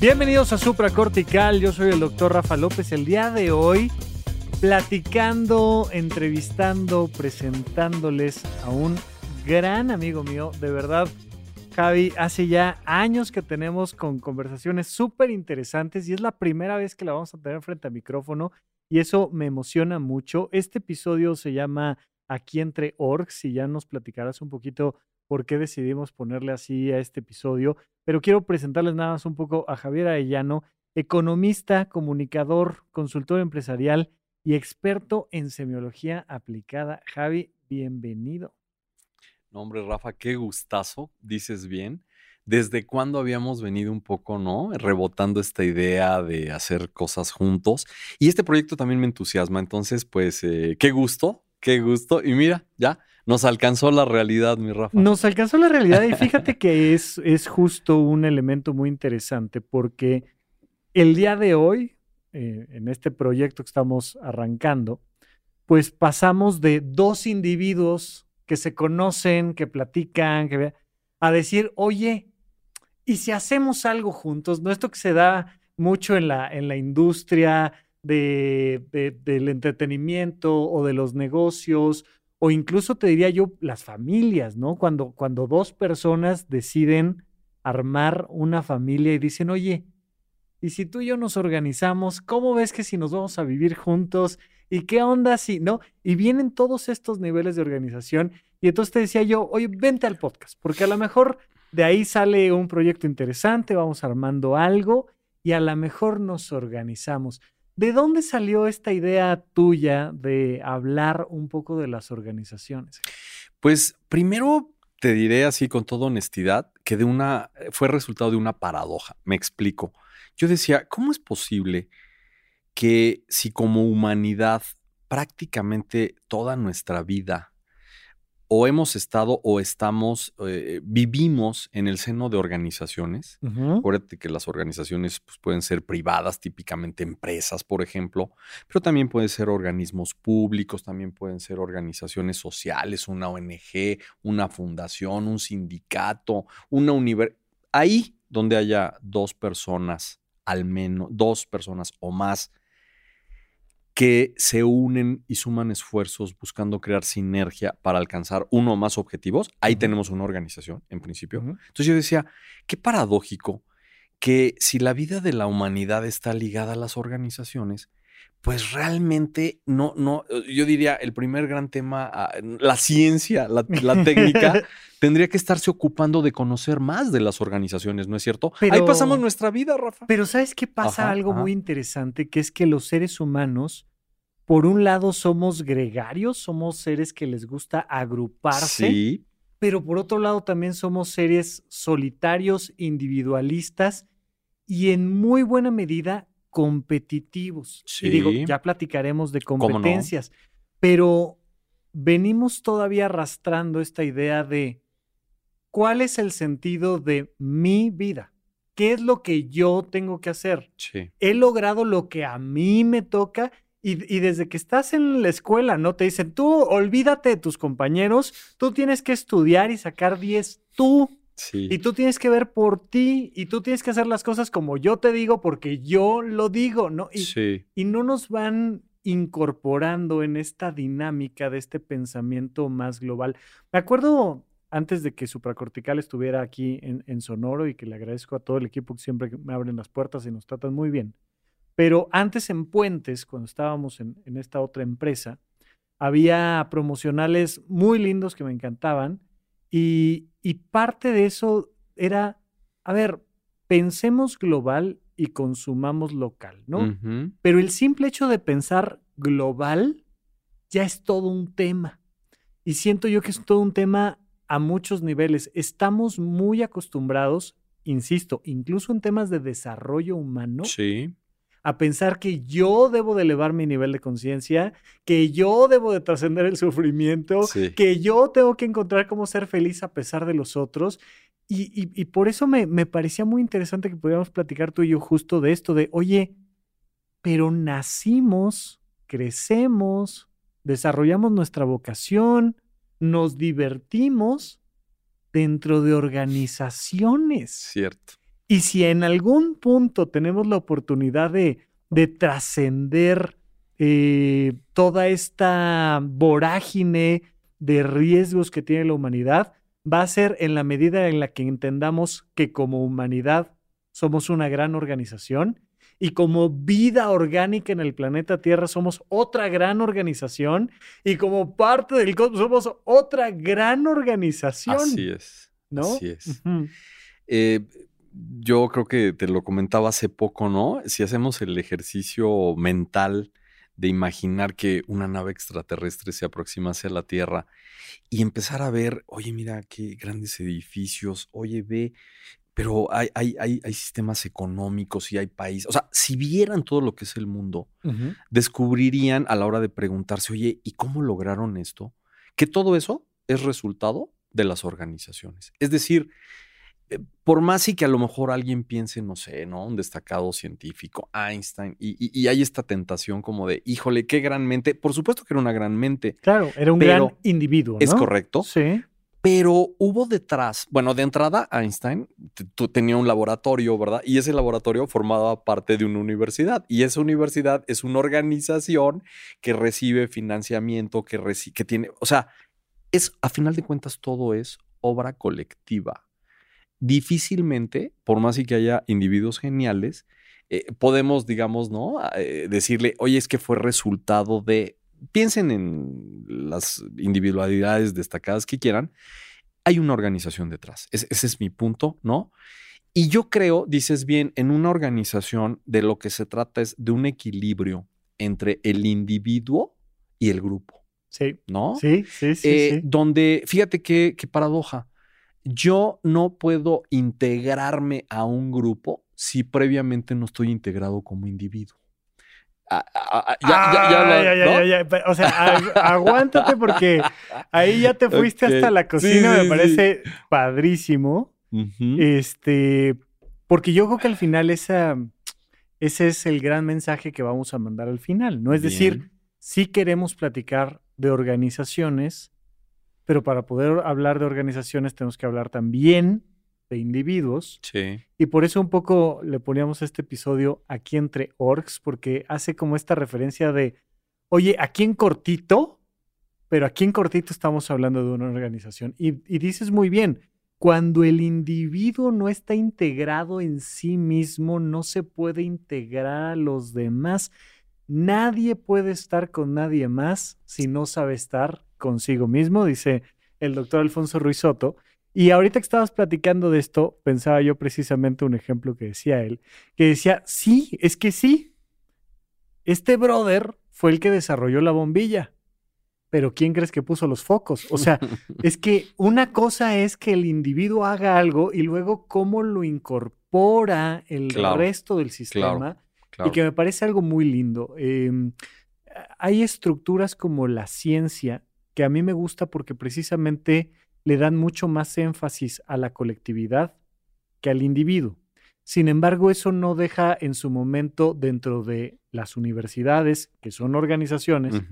Bienvenidos a Supracortical, yo soy el doctor Rafa López. El día de hoy platicando, entrevistando, presentándoles a un gran amigo mío, de verdad. Javi, hace ya años que tenemos con conversaciones súper interesantes y es la primera vez que la vamos a tener frente a micrófono y eso me emociona mucho. Este episodio se llama Aquí entre Orcs y ya nos platicarás un poquito por qué decidimos ponerle así a este episodio, pero quiero presentarles nada más un poco a Javier Arellano, economista, comunicador, consultor empresarial y experto en semiología aplicada. Javi, bienvenido. No, hombre, Rafa, qué gustazo, dices bien. ¿Desde cuándo habíamos venido un poco, no? Rebotando esta idea de hacer cosas juntos. Y este proyecto también me entusiasma. Entonces, pues, eh, qué gusto, qué gusto. Y mira, ya, nos alcanzó la realidad, mi Rafa. Nos alcanzó la realidad y fíjate que es, es justo un elemento muy interesante porque el día de hoy, eh, en este proyecto que estamos arrancando, pues pasamos de dos individuos que se conocen, que platican, que a decir, oye, ¿y si hacemos algo juntos? No esto que se da mucho en la, en la industria de, del entretenimiento o de los negocios o incluso te diría yo las familias, ¿no? Cuando, cuando dos personas deciden armar una familia y dicen, oye, y si tú y yo nos organizamos, ¿cómo ves que si nos vamos a vivir juntos? ¿Y qué onda si, no? Y vienen todos estos niveles de organización y entonces te decía yo, oye, vente al podcast, porque a lo mejor de ahí sale un proyecto interesante, vamos armando algo y a lo mejor nos organizamos. ¿De dónde salió esta idea tuya de hablar un poco de las organizaciones? Pues primero te diré así con toda honestidad que de una fue resultado de una paradoja. Me explico. Yo decía, ¿cómo es posible que si como humanidad prácticamente toda nuestra vida o hemos estado o estamos, eh, vivimos en el seno de organizaciones. Acuérdate que las organizaciones pues, pueden ser privadas, típicamente empresas, por ejemplo, pero también pueden ser organismos públicos, también pueden ser organizaciones sociales, una ONG, una fundación, un sindicato, una universidad. Ahí donde haya dos personas, al menos dos personas o más que se unen y suman esfuerzos buscando crear sinergia para alcanzar uno o más objetivos. Ahí tenemos una organización, en principio. Entonces yo decía, qué paradójico que si la vida de la humanidad está ligada a las organizaciones, pues realmente no, no, yo diría, el primer gran tema, ah, la ciencia, la, técnica, tendría que estarse ocupando de conocer más de las organizaciones, ¿no es cierto? Ahí pasamos nuestra vida, Rafa. Pero ¿sabes qué pasa? Algo muy interesante, que es que los seres humanos, por un lado, somos gregarios, somos seres que les gusta agruparse. Sí. Pero por otro lado, también somos seres solitarios, individualistas y en muy buena medida competitivos. Y digo, ya platicaremos de competencias, pero venimos todavía arrastrando esta idea de cuál es el sentido de mi vida. ¿Qué es lo que yo tengo que hacer? He logrado lo que a mí me toca y, y, desde que estás en la escuela, ¿no? Te dicen, tú olvídate de tus compañeros, tú tienes que estudiar y sacar 10 tú. Y tú tienes que ver por ti y tú tienes que hacer las cosas como yo te digo porque yo lo digo, ¿no? Y, y no nos van incorporando en esta dinámica de este pensamiento más global. Me acuerdo antes de que Supracortical estuviera aquí en, Sonoro y que le agradezco a todo el equipo que siempre me abren las puertas y nos tratan muy bien. Pero antes en Puentes, cuando estábamos en, en esta otra empresa, había promocionales muy lindos que me encantaban y, parte de eso era, a ver, pensemos global y consumamos local, ¿no? Pero el simple hecho de pensar global ya es todo un tema. Y siento yo que es todo un tema a muchos niveles. Estamos muy acostumbrados insisto, incluso en temas de desarrollo humano, sí. A pensar que yo debo de elevar mi nivel de conciencia, que yo debo de trascender el sufrimiento, que yo tengo que encontrar cómo ser feliz a pesar de los otros. Y, por eso me, me, parecía muy interesante que pudiéramos platicar tú y yo justo de esto, de, oye, pero nacimos, crecemos, desarrollamos nuestra vocación, nos divertimos dentro de organizaciones. Cierto. Y si en algún punto tenemos la oportunidad de, de trascender eh, toda esta vorágine de riesgos que tiene la humanidad, va a ser en la medida en la que entendamos que como humanidad somos una gran organización y como vida orgánica en el planeta Tierra somos otra gran organización y como parte del cosmos somos otra gran organización. Así es. ¿No? Así es. Eh, yo creo que te lo comentaba hace poco, ¿no? Si hacemos el ejercicio mental de imaginar que una nave extraterrestre se aproxima hacia la Tierra y empezar a ver, oye, mira qué grandes edificios, oye, ve pero hay, hay, hay, hay, sistemas económicos y hay países. O sea, si vieran todo lo que es el mundo, descubrirían a la hora de preguntarse, oye, ¿y cómo lograron esto? Que todo eso es resultado de las organizaciones. Es decir, por más y que a lo mejor alguien piense, no sé, ¿no? Un destacado científico, Einstein, y, y, hay esta tentación como de, híjole, qué gran mente. Por supuesto que era una gran mente. Claro, era un gran individuo. ¿no? Es correcto. Sí. Pero hubo detrás, bueno, de entrada Einstein tenía un laboratorio, ¿verdad? Y ese laboratorio formaba parte de una universidad. Y esa universidad es una organización que recibe financiamiento, que, que tiene, o sea, es, a final de cuentas, todo es obra colectiva. Difícilmente, por más y que haya individuos geniales, eh, podemos, digamos, ¿no? Eh, decirle, oye, es que fue resultado de piensen en las individualidades destacadas que quieran, hay una organización detrás. ese es mi punto, ¿no? Y yo creo, dices bien, en una organización de lo que se trata es de un equilibrio entre el individuo y el grupo. Sí. ¿No? Sí, sí, sí. Eh, donde, fíjate qué, qué paradoja. Yo no puedo integrarme a un grupo si previamente no estoy integrado como individuo. Ya, ya, O sea, aguántate porque ahí ya te fuiste hasta la cocina, me parece padrísimo. Este, porque yo creo que al final esa, ese es el gran mensaje que vamos a mandar al final, ¿no? Es decir, sí queremos platicar de organizaciones, pero para poder hablar de organizaciones tenemos que hablar también de individuos. Sí. Y por eso un poco le poníamos este episodio aquí entre orgs, porque hace como esta referencia de, oye, aquí en cortito, pero aquí en cortito estamos hablando de una organización. Y, dices muy bien, cuando el individuo no está integrado en sí mismo, no se puede integrar a los demás. Nadie puede estar con nadie más si no sabe estar consigo mismo, dice el doctor Alfonso Ruiz Soto. Y ahorita que estabas platicando de esto, pensaba yo precisamente un ejemplo que decía él, que decía, sí, es que sí, este brother fue el que desarrolló la bombilla, pero ¿quién crees que puso los focos? O sea, es que una cosa es que el individuo haga algo y luego cómo lo incorpora el resto del sistema y que me parece algo muy lindo. Em, hay estructuras como la ciencia que a mí me gusta porque precisamente le dan mucho más énfasis a la colectividad que al individuo. Sin embargo, eso no deja en su momento dentro de las universidades, que son organizaciones,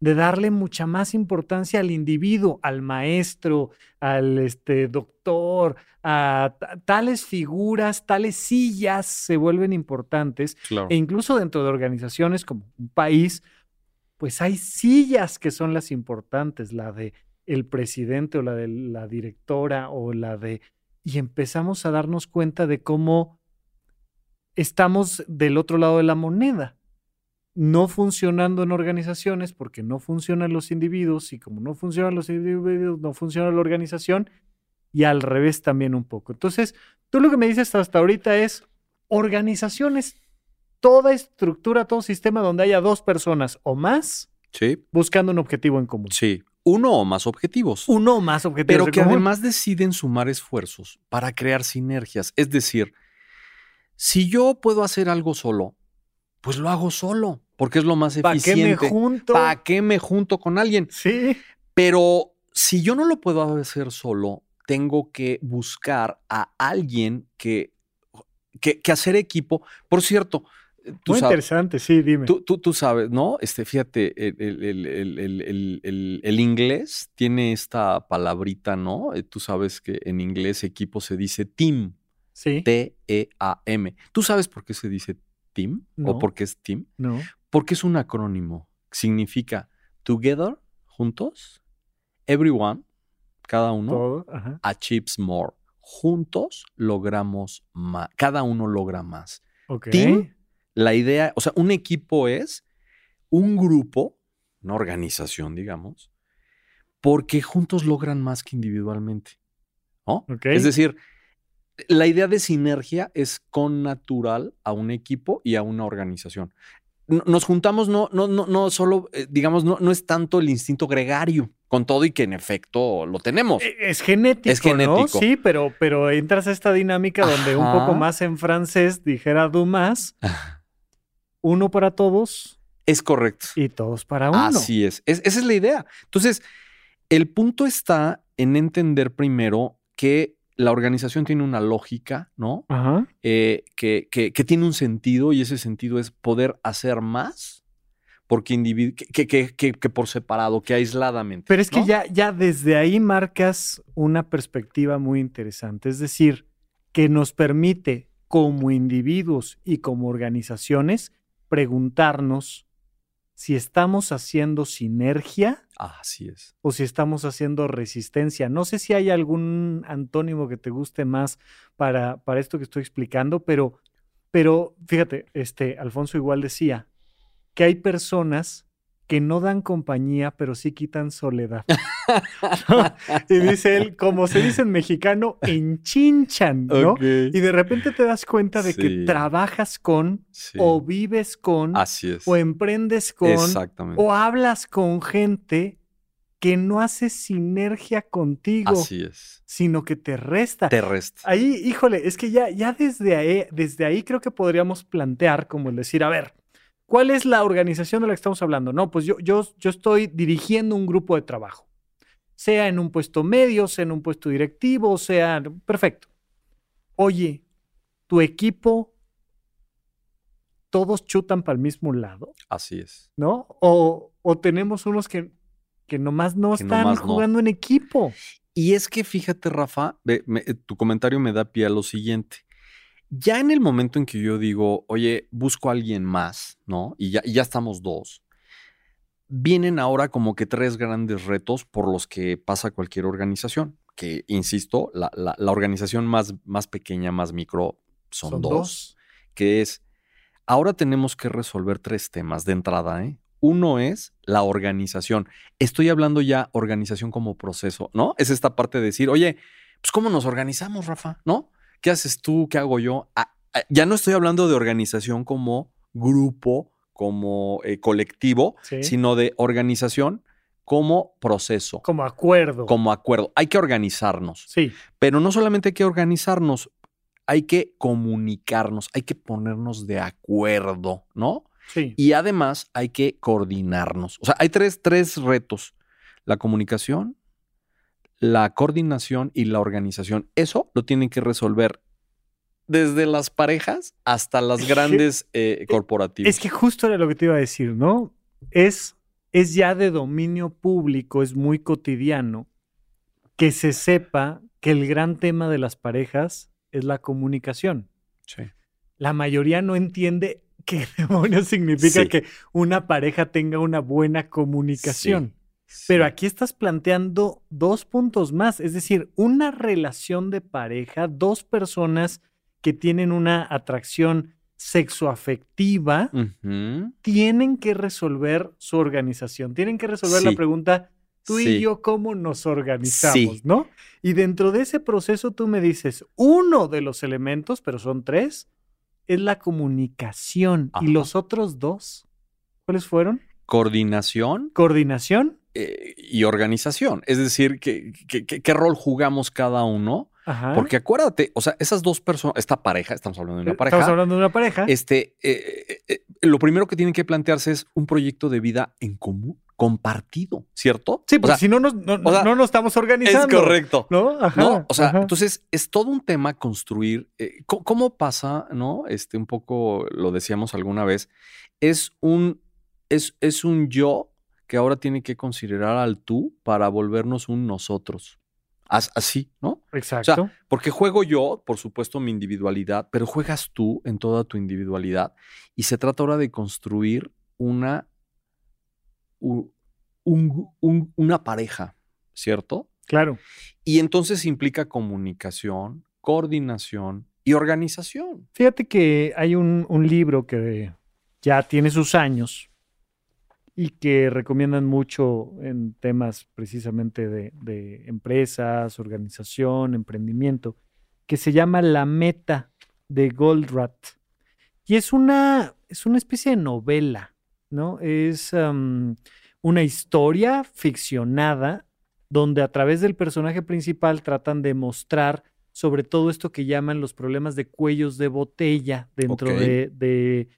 de darle mucha más importancia al individuo, al maestro, al este, doctor, a tales figuras, tales sillas se vuelven importantes. E incluso dentro de organizaciones como un país, pues hay sillas que son las importantes, la de el presidente o la de la directora o la de... Y empezamos a darnos cuenta de cómo estamos del otro lado de la moneda, no funcionando en organizaciones porque no funcionan los individuos y como no funcionan los individuos, no funciona la organización y al revés también un poco. Entonces, tú lo que me dices hasta ahorita es organizaciones, toda estructura, todo sistema donde haya dos personas o más Sí. Buscando un objetivo en común. Sí. uno o más objetivos. Uno o más objetivos. Pero que además deciden sumar esfuerzos para crear sinergias. Es decir, si yo puedo hacer algo solo, pues lo hago solo, porque es lo más eficiente. ¿Para qué me junto? ¿Para qué me junto con alguien? Sí. Pero si yo no lo puedo hacer solo, tengo que buscar a alguien que, que, hacer equipo. Por cierto, Muy interesante, sí, dime. Tú, tú, sabes, ¿no? Este, fíjate, el, el, inglés tiene esta palabrita, ¿no? Eh, tú sabes que en inglés equipo se dice team. Sí. T-E-A-M. ¿Tú sabes por qué se dice team? ¿O por qué es team? No. Porque es un acrónimo. Significa together, juntos, everyone, cada uno, achieves more. Juntos logramos más. Cada uno logra más. Team, la idea, o sea, un equipo es un grupo, una organización, digamos, porque juntos logran más que individualmente. ¿no? Es decir, la idea de sinergia es con natural a un equipo y a una organización. Nos juntamos, no, no, no, no solo, eh, digamos, no, no es tanto el instinto gregario, con todo y que en efecto lo tenemos. E, es genético. Es genético. Sí, pero, pero entras a esta dinámica donde un poco más en francés dijera Dumas, uno para todos. Es correcto. Y todos para uno. Así es. esa es la idea. Entonces, el punto está en entender primero que la organización tiene una lógica, ¿no? Ajá. Eh, que, que, tiene un sentido y ese sentido es poder hacer más porque que, que, que, por separado, que aisladamente. Pero es que ya, ya desde ahí marcas una perspectiva muy interesante, es decir, que nos permite como individuos y como organizaciones preguntarnos si estamos haciendo sinergia. Así es. O si estamos haciendo resistencia. No sé si hay algún antónimo que te guste más para, para esto que estoy explicando, pero, pero fíjate, este, Alfonso igual decía que hay personas que no dan compañía, pero sí quitan soledad. y dice él, como se dice en mexicano, enchinchan, ¿no? Y de repente te das cuenta de que trabajas con, o vives con, o emprendes con, o hablas con gente que no hace sinergia contigo. Así es. Sino que te resta. Te resta. Ahí, híjole, es que ya, ya desde ahí, desde ahí creo que podríamos plantear como el decir, a ver, ¿Cuál es la organización de la que estamos hablando? No, pues yo, yo, yo estoy dirigiendo un grupo de trabajo, sea en un puesto medio, sea en un puesto directivo, sea... Perfecto. Oye, tu equipo, todos chutan para el mismo lado. Así es. ¿No? O, tenemos unos que, que nomás no están jugando en equipo. Y es que fíjate, Rafa, tu comentario me da pie a lo siguiente. Ya en el momento en que yo digo, oye, busco a alguien más, ¿no? Y ya, ya estamos dos, vienen ahora como que tres grandes retos por los que pasa cualquier organización. Que, insisto, la, organización más, más, pequeña, más micro, son, dos, Que es, ahora tenemos que resolver tres temas de entrada, ¿eh? Uno es la organización. Estoy hablando ya organización como proceso, ¿no? Es esta parte de decir, oye, pues ¿cómo nos organizamos, Rafa? ¿No? ¿Qué haces tú? ¿Qué hago yo? Ah, ah, ya no estoy hablando de organización como grupo, como eh, colectivo, sino de organización como proceso. Como acuerdo. Como acuerdo. Hay que organizarnos. Sí. Pero no solamente hay que organizarnos, hay que comunicarnos, hay que ponernos de acuerdo, ¿no? Sí. Y además hay que coordinarnos. O sea, hay tres, tres retos. La comunicación, la coordinación y la organización. Eso lo tienen que resolver desde las parejas hasta las grandes eh, corporativas. Es que justo era lo que te iba a decir, ¿no? Es, es ya de dominio público, es muy cotidiano que se sepa que el gran tema de las parejas es la comunicación. Sí. La mayoría no entiende qué demonios significa que una pareja tenga una buena comunicación. Pero aquí estás planteando dos puntos más, es decir, una relación de pareja, dos personas que tienen una atracción sexoafectiva, tienen que resolver su organización, tienen que resolver la pregunta, tú y yo, ¿cómo nos organizamos? ¿No? Y dentro de ese proceso tú me dices, uno de los elementos, pero son tres, es la comunicación. ¿Y los otros dos? ¿Cuáles fueron? Coordinación. Coordinación eh, y organización. Es decir, ¿qué, qué, rol jugamos cada uno? Porque acuérdate, o sea, esas dos personas, esta pareja, estamos hablando de una pareja. Estamos hablando de una pareja. Este, eh, lo primero que tienen que plantearse es un proyecto de vida en común compartido, ¿cierto? Sí, porque si no, no, no, estamos organizando. Es correcto. ¿No? Ajá, O sea, entonces es todo un tema construir. Eh, ¿cómo, pasa, no? Este, un poco lo decíamos alguna vez. Es un, es, es un yo que ahora tiene que considerar al tú para volvernos un nosotros. Así, ¿no? Exacto. O sea, porque juego yo, por supuesto, mi individualidad, pero juegas tú en toda tu individualidad. Y se trata ahora de construir una una pareja, ¿cierto? Claro. Y entonces implica comunicación, coordinación y organización. Fíjate que hay un, libro que ya tiene sus años y que recomiendan mucho en temas precisamente de, de empresas, organización, emprendimiento, que se llama La Meta de Goldratt. Y es una, es una especie de novela ¿no? Es una historia ficcionada donde a través del personaje principal tratan de mostrar sobre todo esto que llaman los problemas de cuellos de botella dentro de,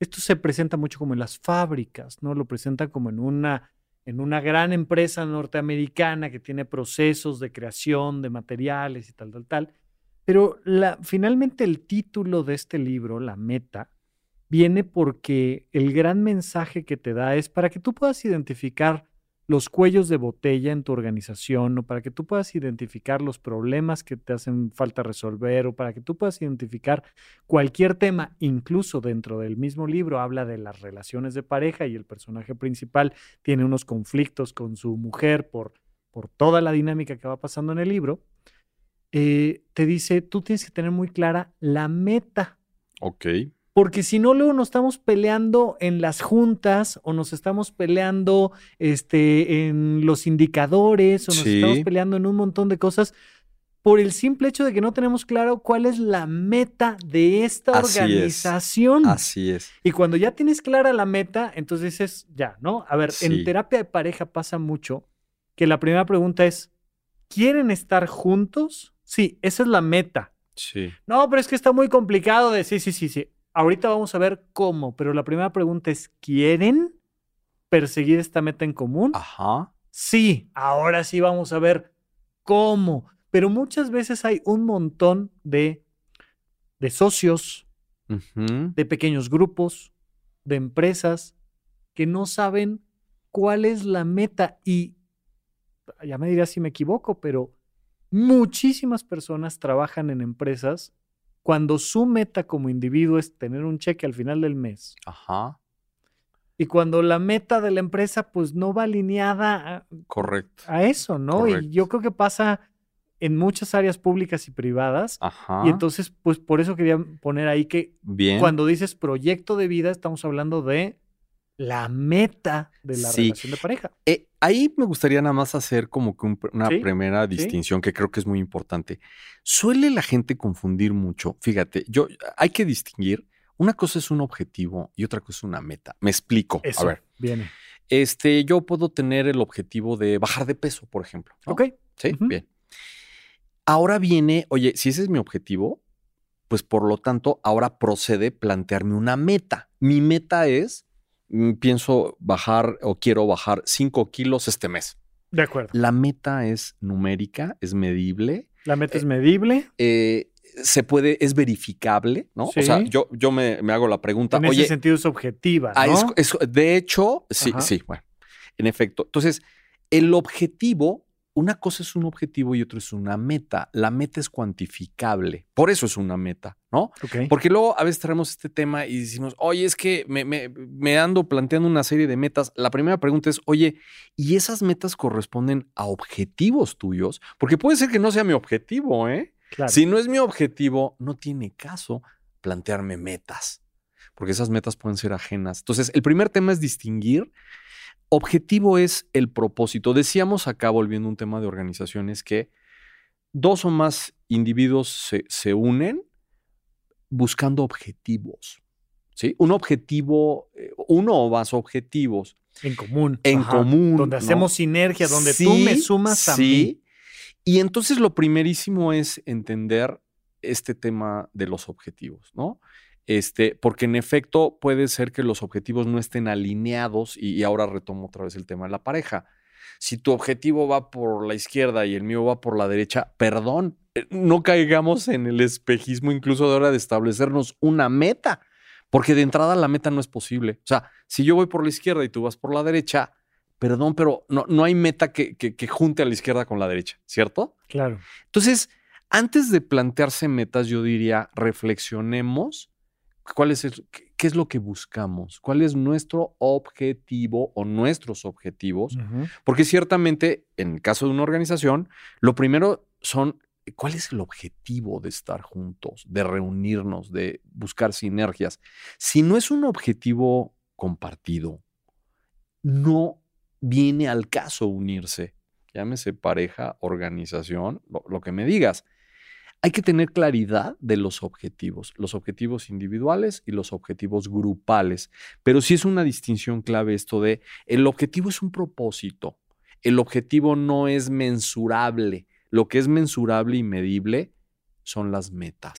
Esto se presenta mucho como en las fábricas, ¿no? Lo presenta como en una, en una gran empresa norteamericana que tiene procesos de creación de materiales y tal, tal, tal. Pero finalmente el título de este libro, La Meta, viene porque el gran mensaje que te da es para que tú puedas identificar los cuellos de botella en tu organización o para que tú puedas identificar los problemas que te hacen falta resolver o para que tú puedas identificar cualquier tema, incluso dentro del mismo libro habla de las relaciones de pareja y el personaje principal tiene unos conflictos con su mujer por, por toda la dinámica que va pasando en el libro, eh, te dice, tú tienes que tener muy clara la meta. Ok porque si no, luego nos estamos peleando en las juntas o nos estamos peleando este, en los indicadores o nos estamos peleando en un montón de cosas por el simple hecho de que no tenemos claro cuál es la meta de esta organización. Así es. Y cuando ya tienes clara la meta, entonces dices, ya, ¿no? A ver, en terapia de pareja pasa mucho que la primera pregunta es, ¿quieren estar juntos? Sí, esa es la meta. Sí. No, pero es que está muy complicado de sí, sí, sí, sí. Ahorita vamos a ver cómo, pero la primera pregunta es, ¿quieren perseguir esta meta en común? Ajá. Sí, ahora sí vamos a ver cómo. Pero muchas veces hay un montón de, de socios, de pequeños grupos, de empresas que no saben cuál es la meta y ya me dirás si me equivoco, pero muchísimas personas trabajan en empresas cuando su meta como individuo es tener un cheque al final del mes. Ajá. Y cuando la meta de la empresa pues no va alineada a, Correcto. a eso, ¿no? Y yo creo que pasa en muchas áreas públicas y privadas. Ajá. Y entonces, pues por eso quería poner ahí que cuando dices proyecto de vida, estamos hablando de la meta de la relación de pareja. Eh, ahí me gustaría nada más hacer como que una primera distinción que creo que es muy importante. Suele la gente confundir mucho. Fíjate, yo hay que distinguir. Una cosa es un objetivo y otra cosa es una meta. Me explico. Eso, a ver. Viene. Este, yo puedo tener el objetivo de bajar de peso, por ejemplo. Ok. Sí, bien. Ahora viene, oye, si ese es mi objetivo, pues por lo tanto, ahora procede plantearme una meta. Mi meta es pienso bajar o quiero bajar 5 kilos este mes. De acuerdo. La meta es numérica, es medible. La meta es medible. Eh, se puede, es verificable, ¿no? O sea, yo, yo me, hago la pregunta. En ese sentido es objetiva. Ah, ¿no? de hecho, sí, sí, bueno. En efecto. Entonces, el objetivo una cosa es un objetivo y otro es una meta. La meta es cuantificable. Por eso es una meta, ¿no? Porque luego a veces traemos este tema y decimos, oye, es que me, ando planteando una serie de metas. La primera pregunta es, oye, ¿y esas metas corresponden a objetivos tuyos? Porque puede ser que no sea mi objetivo, ¿eh? Si no es mi objetivo, no tiene caso plantearme metas, porque esas metas pueden ser ajenas. Entonces, el primer tema es distinguir Objetivo es el propósito. Decíamos acá, volviendo a un tema de organizaciones, que dos o más individuos se, unen buscando objetivos. ¿sí? Un objetivo, eh, uno o más objetivos. En común. En común. Donde hacemos sinergia, donde tú me sumas a sí. Y entonces lo primerísimo es entender este tema de los objetivos, ¿no? Este, porque en efecto puede ser que los objetivos no estén alineados y, ahora retomo otra vez el tema de la pareja. Si tu objetivo va por la izquierda y el mío va por la derecha, perdón, eh, no caigamos en el espejismo incluso de hora de establecernos una meta, porque de entrada la meta no es posible. O sea, si yo voy por la izquierda y tú vas por la derecha, perdón, pero no, no hay meta que, que junte a la izquierda con la derecha, ¿cierto? Claro. Entonces, antes de plantearse metas, yo diría, reflexionemos cuál es qué es lo que buscamos, cuál es nuestro objetivo o nuestros objetivos, porque ciertamente en el caso de una organización, lo primero son cuál es el objetivo de estar juntos, de reunirnos, de buscar sinergias. Si no es un objetivo compartido, no viene al caso unirse, llámese pareja, organización, lo que me digas hay que tener claridad de los objetivos, los objetivos individuales y los objetivos grupales. Pero sí es una distinción clave esto de el objetivo es un propósito, el objetivo no es mensurable, lo que es mensurable y medible son las metas.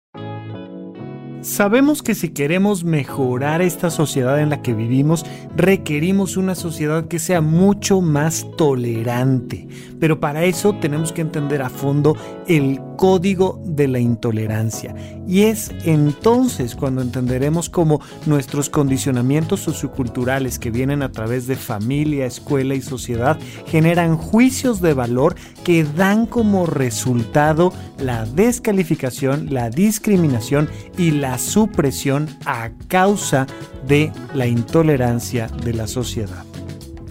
Sabemos que si queremos mejorar esta sociedad en la que vivimos, requerimos una sociedad que sea mucho más tolerante. Pero para eso tenemos que entender a fondo el código de la intolerancia. Y es entonces cuando entenderemos cómo nuestros condicionamientos socioculturales que vienen a través de familia, escuela y sociedad generan juicios de valor que dan como resultado la descalificación, la discriminación y la supresión a causa de la intolerancia de la sociedad.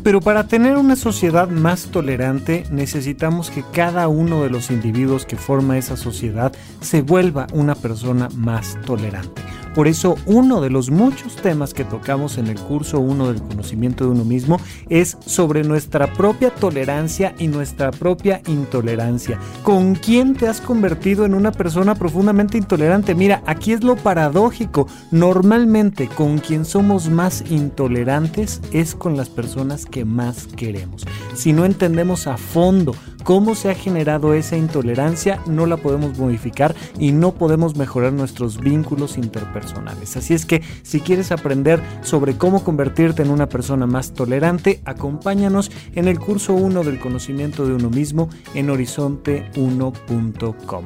Pero para tener una sociedad más tolerante necesitamos que cada uno de los individuos que forma esa sociedad se vuelva una persona más tolerante. Por eso uno de los muchos temas que tocamos en el curso 1 del conocimiento de uno mismo es sobre nuestra propia tolerancia y nuestra propia intolerancia. ¿Con quién te has convertido en una persona profundamente intolerante? Mira, aquí es lo paradójico. Normalmente con quien somos más intolerantes es con las personas que más queremos. Si no entendemos a fondo cómo se ha generado esa intolerancia, no la podemos modificar y no podemos mejorar nuestros vínculos interpersonales. Así es que si quieres aprender sobre cómo convertirte en una persona más tolerante, acompáñanos en el curso 1 del conocimiento de uno mismo en horizonte1.com.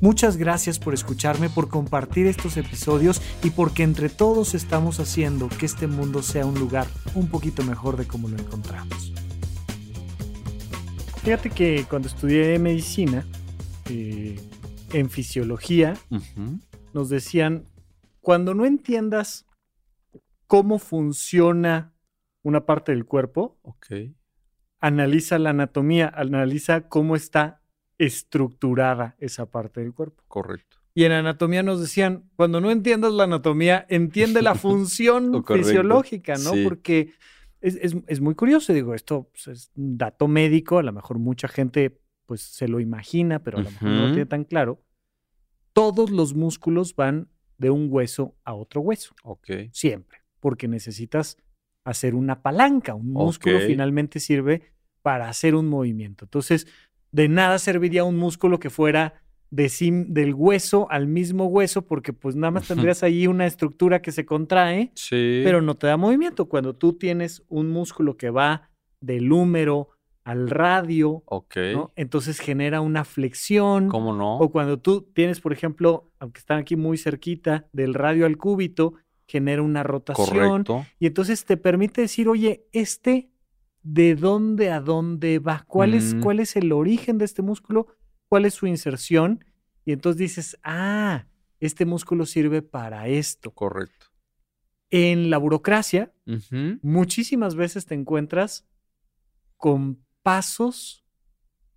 Muchas gracias por escucharme, por compartir estos episodios y porque entre todos estamos haciendo que este mundo sea un lugar un poquito mejor de como lo encontramos. Fíjate que cuando estudié medicina, eh, en fisiología, nos decían, cuando no entiendas cómo funciona una parte del cuerpo, analiza la anatomía, analiza cómo está estructurada esa parte del cuerpo. Correcto. Y en anatomía nos decían, cuando no entiendas la anatomía, entiende la función fisiológica, ¿no? Porque es, muy curioso, digo, esto pues, es un dato médico, a lo mejor mucha gente pues se lo imagina, pero a lo mejor no lo tiene tan claro. Todos los músculos van de un hueso a otro hueso. Ok. Siempre, porque necesitas hacer una palanca. Un músculo finalmente sirve para hacer un movimiento. Entonces, de nada serviría un músculo que fuera de del hueso al mismo hueso, porque pues nada más tendrías ahí una estructura que se contrae, pero no te da movimiento. Cuando tú tienes un músculo que va del húmero al radio, entonces genera una flexión. ¿Cómo no? O cuando tú tienes, por ejemplo, aunque están aquí muy cerquita, del radio al cúbito, genera una rotación. Correcto. Y entonces te permite decir, oye, este, ¿de dónde a dónde va? ¿Cuál, es. ¿Cuál es el origen de este músculo? ¿Cuál es su inserción? Y entonces dices, ah, este músculo sirve para esto. Correcto. En la burocracia, muchísimas veces te encuentras con pasos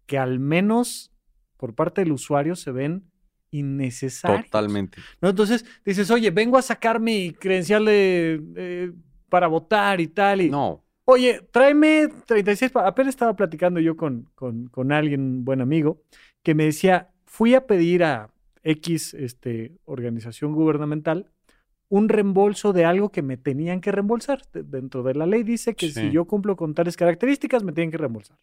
que al menos por parte del usuario se ven innecesarios. Totalmente. ¿no? Entonces dices, oye, vengo a sacar mi credencial de, para votar y tal. Y, no. Oye, tráeme 36. Apenas estaba platicando yo con, con, con, alguien, un buen amigo, que me decía, fui a pedir a X este, organización gubernamental un reembolso de algo que me tenían que reembolsar. Dentro de la ley dice que si yo cumplo con tales características, me tienen que reembolsar.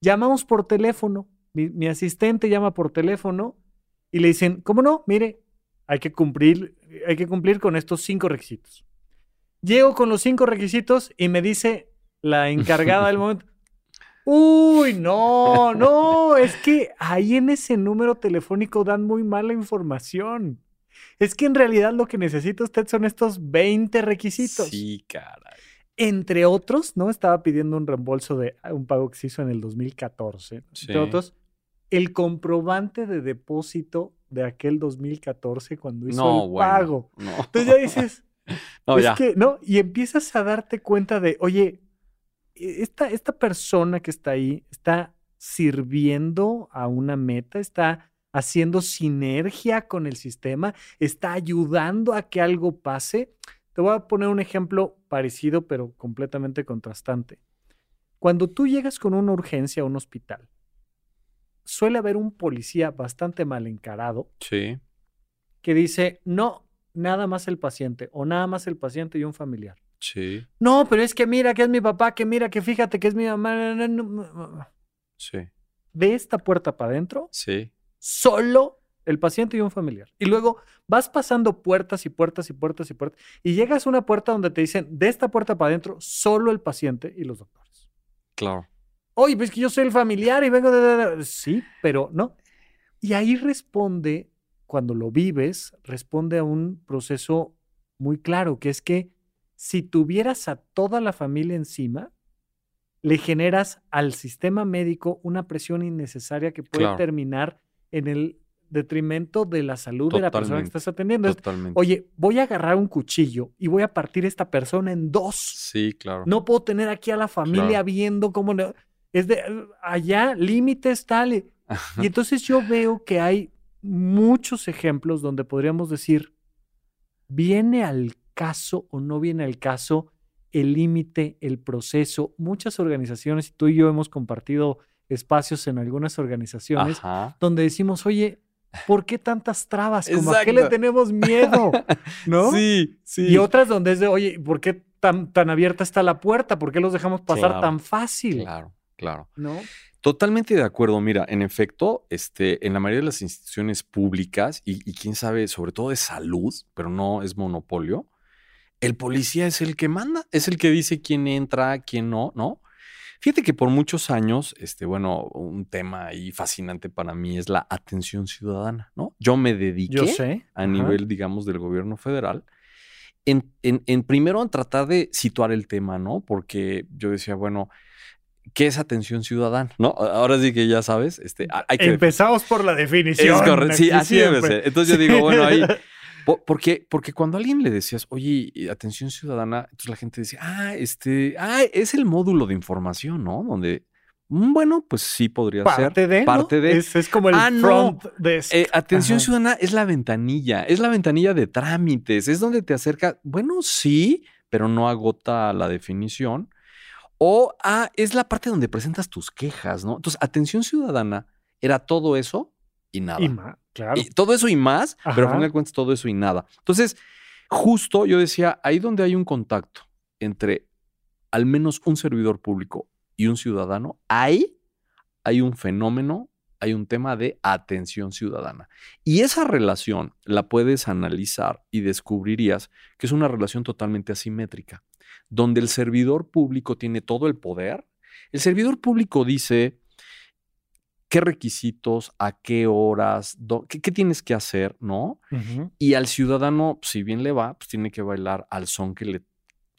Llamamos por teléfono, mi, asistente llama por teléfono y le dicen, ¿cómo no? Mire, hay que cumplir, hay que cumplir con estos cinco requisitos. Llego con los cinco requisitos y me dice la encargada del momento, uy, no, no, es que ahí en ese número telefónico dan muy mala información. Es que en realidad lo que necesita usted son estos 20 requisitos. Sí, caray. Entre otros, ¿no? Estaba pidiendo un reembolso de un pago que se hizo en el 2014. Entre otros, el comprobante de depósito de aquel 2014 cuando hizo el pago. Entonces ya dices, no, es que, ¿no? Y empiezas a darte cuenta de, oye, e, esta, esta persona que está ahí está sirviendo a una meta, está haciendo sinergia con el sistema, está ayudando a que algo pase. Te voy a poner un ejemplo parecido, pero completamente contrastante. Cuando tú llegas con una urgencia a un hospital, suele haber un policía bastante mal encarado sí. que dice, no, nada más el paciente, o nada más el paciente y un familiar. Sí. No, pero es que mira que es mi papá, que mira que fíjate que es mi mamá. Sí. De esta puerta para adentro, sí solo el paciente y un familiar. Y luego vas pasando puertas y puertas y puertas y puertas y llegas a una puerta donde te dicen, de esta puerta para adentro, solo el paciente y los doctores. Claro. Oye, pues que yo soy el familiar y vengo de... Sí, pero no. Y ahí responde, cuando lo vives, responde a un proceso muy claro, que es que si tuvieras a toda la familia encima, le generas al sistema médico una presión innecesaria que puede terminar en el detrimento de la salud de la persona que estás atendiendo. Oye, voy a agarrar un cuchillo y voy a partir esta persona en dos. Sí, claro. No puedo tener aquí a la familia viendo cómo es de allá límites tal. Y entonces yo veo que hay muchos ejemplos donde podríamos decir viene al caso o no viene al caso el límite, el proceso. Muchas organizaciones, tú y yo hemos compartido espacios en algunas organizaciones donde decimos, oye, ¿por qué tantas trabas? Como a qué le tenemos miedo, ¿no? Sí, sí. Y otras donde es de, oye, ¿por qué tan, tan abierta está la puerta? ¿Por qué los dejamos pasar tan fácil? Claro, claro. ¿No? Totalmente de acuerdo. Mira, en efecto, este, en la mayoría de las instituciones públicas, y, y quién sabe, sobre todo de salud, pero no es monopolio, el policía es el que manda, es el que dice quién entra, quién no, ¿no? Fíjate que por muchos años, este, bueno, un tema ahí fascinante para mí es la atención ciudadana, ¿no? Yo me dediqué a nivel, digamos, del gobierno federal. En, en, primero en tratar de situar el tema, ¿no? Porque yo decía, bueno, ¿qué es atención ciudadana? ¿No? Ahora sí que ya sabes, este, hay que... Empezamos por la definición. Es correcto, sí, así debe ser. Entonces yo digo, bueno, ahí porque, porque cuando a alguien le decías, oye, atención ciudadana, entonces la gente decía, ah, este, ah, es el módulo de información, ¿no? Donde, mm, bueno, pues sí podría ser. De, parte de. Es, como el ah, front de eh, atención ciudadana es la ventanilla, es la ventanilla de trámites, es donde te acerca, bueno, sí, pero no agota la definición. O, ah, es la parte donde presentas tus quejas, ¿no? Entonces, atención ciudadana era todo eso y nada. Y más, claro. Y todo eso y más, pero al final de cuentas todo eso y nada. Entonces, justo yo decía, ahí donde hay un contacto entre al menos un servidor público y un ciudadano, ahí hay un fenómeno, hay un tema de atención ciudadana. Y esa relación la puedes analizar y descubrirías que es una relación totalmente asimétrica, donde el servidor público tiene todo el poder. El servidor público dice, qué requisitos, a qué horas, qué, tienes que hacer, ¿no? Y al ciudadano, si bien le va, pues tiene que bailar al son que le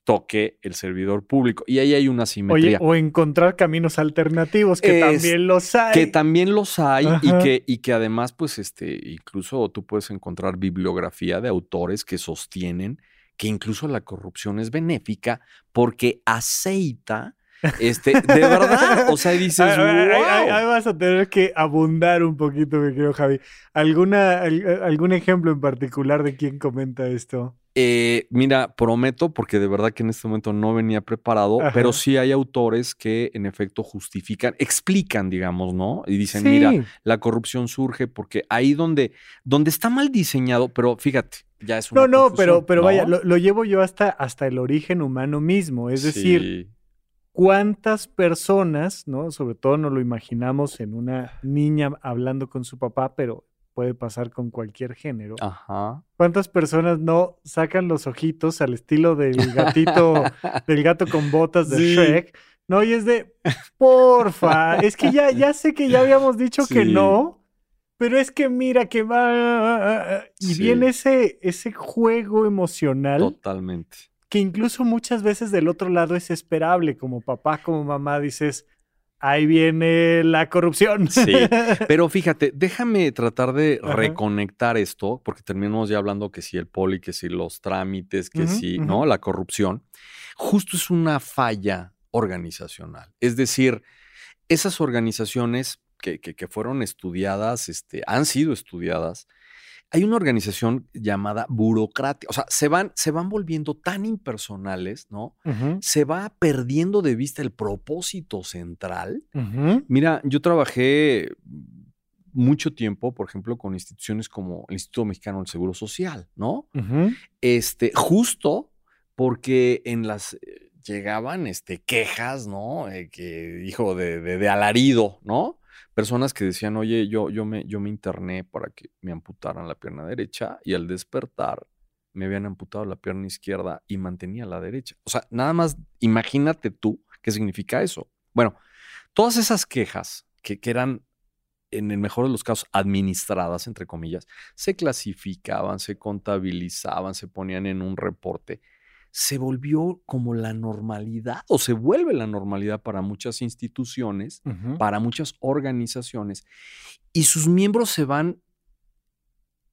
toque el servidor público. Y ahí hay una simetría. o encontrar caminos alternativos, que también los hay. Que también los hay y que, y que además, pues, este, incluso tú puedes encontrar bibliografía de autores que sostienen que incluso la corrupción es benéfica porque aceita este, de verdad, o sea, dices, ahí, vas a tener que abundar un poquito, mi querido Javi. ¿Alguna, ¿Algún ejemplo en particular de quién comenta esto? Eh, mira, prometo, porque de verdad que en este momento no venía preparado, pero sí hay autores que en efecto justifican, explican, digamos, ¿no? Y dicen, mira, la corrupción surge porque ahí donde, donde está mal diseñado, pero fíjate, ya es una No, no, pero, pero vaya, lo, llevo yo hasta, hasta el origen humano mismo, es decir, cuántas personas, ¿no? Sobre todo nos lo imaginamos en una niña hablando con su papá, pero puede pasar con cualquier género. Ajá. ¿Cuántas personas no sacan los ojitos al estilo del gatito, del gato con botas de Shrek? No, y es de, porfa, es que ya, ya sé que ya habíamos dicho que no, pero es que mira que va... Y viene ese, ese juego emocional. Totalmente que incluso muchas veces del otro lado es esperable, como papá, como mamá, dices, ahí viene la corrupción. Sí, pero fíjate, déjame tratar de reconectar esto, porque terminamos ya hablando que si el poli, que si los trámites, que si, ¿no? La corrupción. Justo es una falla organizacional. Es decir, esas organizaciones que, que, fueron estudiadas, este, han sido estudiadas, hay una organización llamada burocrática, o sea, se van, se van volviendo tan impersonales, ¿no? Se va perdiendo de vista el propósito central. Mira, yo trabajé mucho tiempo, por ejemplo, con instituciones como el Instituto Mexicano del Seguro Social, ¿no? Este, justo porque en las eh, llegaban este, quejas, ¿no? Eh, que, hijo, de, de alarido, ¿no? Personas que decían, oye, yo, yo, me, yo me interné para que me amputaran la pierna derecha y al despertar me habían amputado la pierna izquierda y mantenía la derecha. O sea, nada más imagínate tú qué significa eso. Bueno, todas esas quejas que, que eran, en el mejor de los casos, administradas, entre comillas, se clasificaban, se contabilizaban, se ponían en un reporte se volvió como la normalidad o se vuelve la normalidad para muchas instituciones, para muchas organizaciones, y sus miembros se van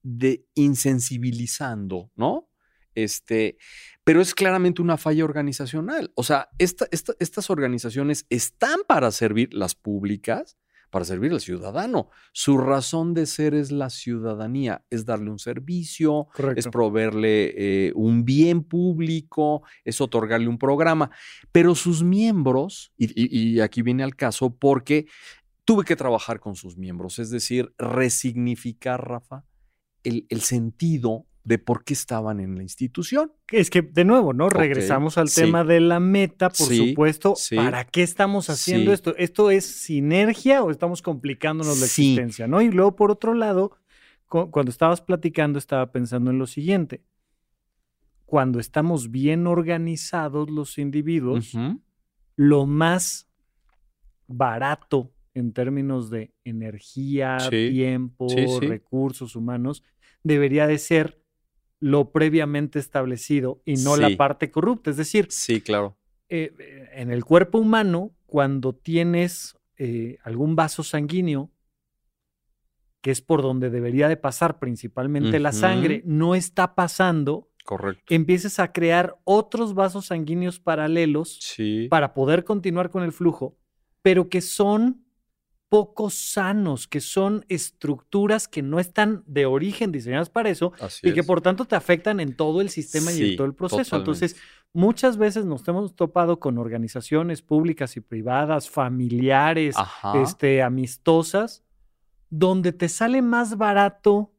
de insensibilizando, ¿no? Este, pero es claramente una falla organizacional. O sea, estas organizaciones están para servir las públicas, para servir al ciudadano. Su razón de ser es la ciudadanía, es darle un servicio, es proveerle eh, un bien público, es otorgarle un programa. Pero sus miembros, y, aquí viene al caso, porque tuve que trabajar con sus miembros, es decir, resignificar, Rafa, el, el sentido de por qué estaban en la institución. Es que, de nuevo, ¿no? Regresamos al tema de la meta, por supuesto. ¿Para qué estamos haciendo esto? ¿Esto es sinergia o estamos complicándonos la existencia, no? Y luego, por otro lado, cuando estabas platicando, estaba pensando en lo siguiente. Cuando estamos bien organizados los individuos, lo más barato en términos de energía, tiempo, recursos humanos, debería de ser lo previamente establecido y no la parte corrupta. Es decir, sí, claro. Eh, en el cuerpo humano, cuando tienes eh, algún vaso sanguíneo, que es por donde debería de pasar principalmente la sangre, no está pasando. Correcto. Empiezas a crear otros vasos sanguíneos paralelos para poder continuar con el flujo, pero que son poco sanos, que son estructuras que no están de origen diseñadas para eso y que por tanto te afectan en todo el sistema y en todo el proceso. Entonces, muchas veces nos hemos topado con organizaciones públicas y privadas, familiares, este, amistosas, donde te sale más barato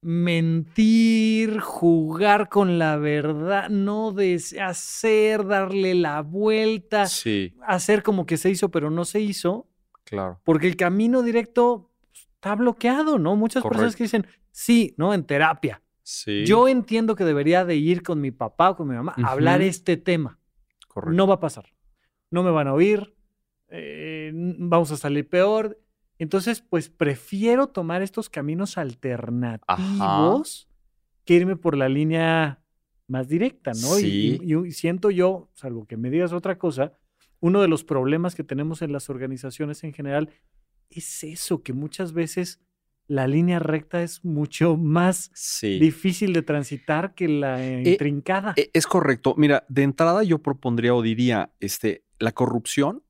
mentir, jugar con la verdad, no hacer, darle la vuelta, hacer como que se hizo pero no se hizo. Claro. Porque el camino directo está bloqueado, ¿no? Muchas personas que dicen, sí, ¿no? En terapia. Sí. Yo entiendo que debería de ir con mi papá o con mi mamá a hablar este tema. Correcto. No va a pasar. No me van a oír. Eh, vamos a salir peor. Entonces, pues prefiero tomar estos caminos alternativos que irme por la línea más directa, ¿no? Sí. Y, siento yo, salvo que me digas otra cosa, uno de los problemas que tenemos en las organizaciones en general es eso, que muchas veces la línea recta es mucho más difícil de transitar que la eh, intrincada. Eh, es correcto. Mira, de entrada yo propondría o diría, este, la corrupción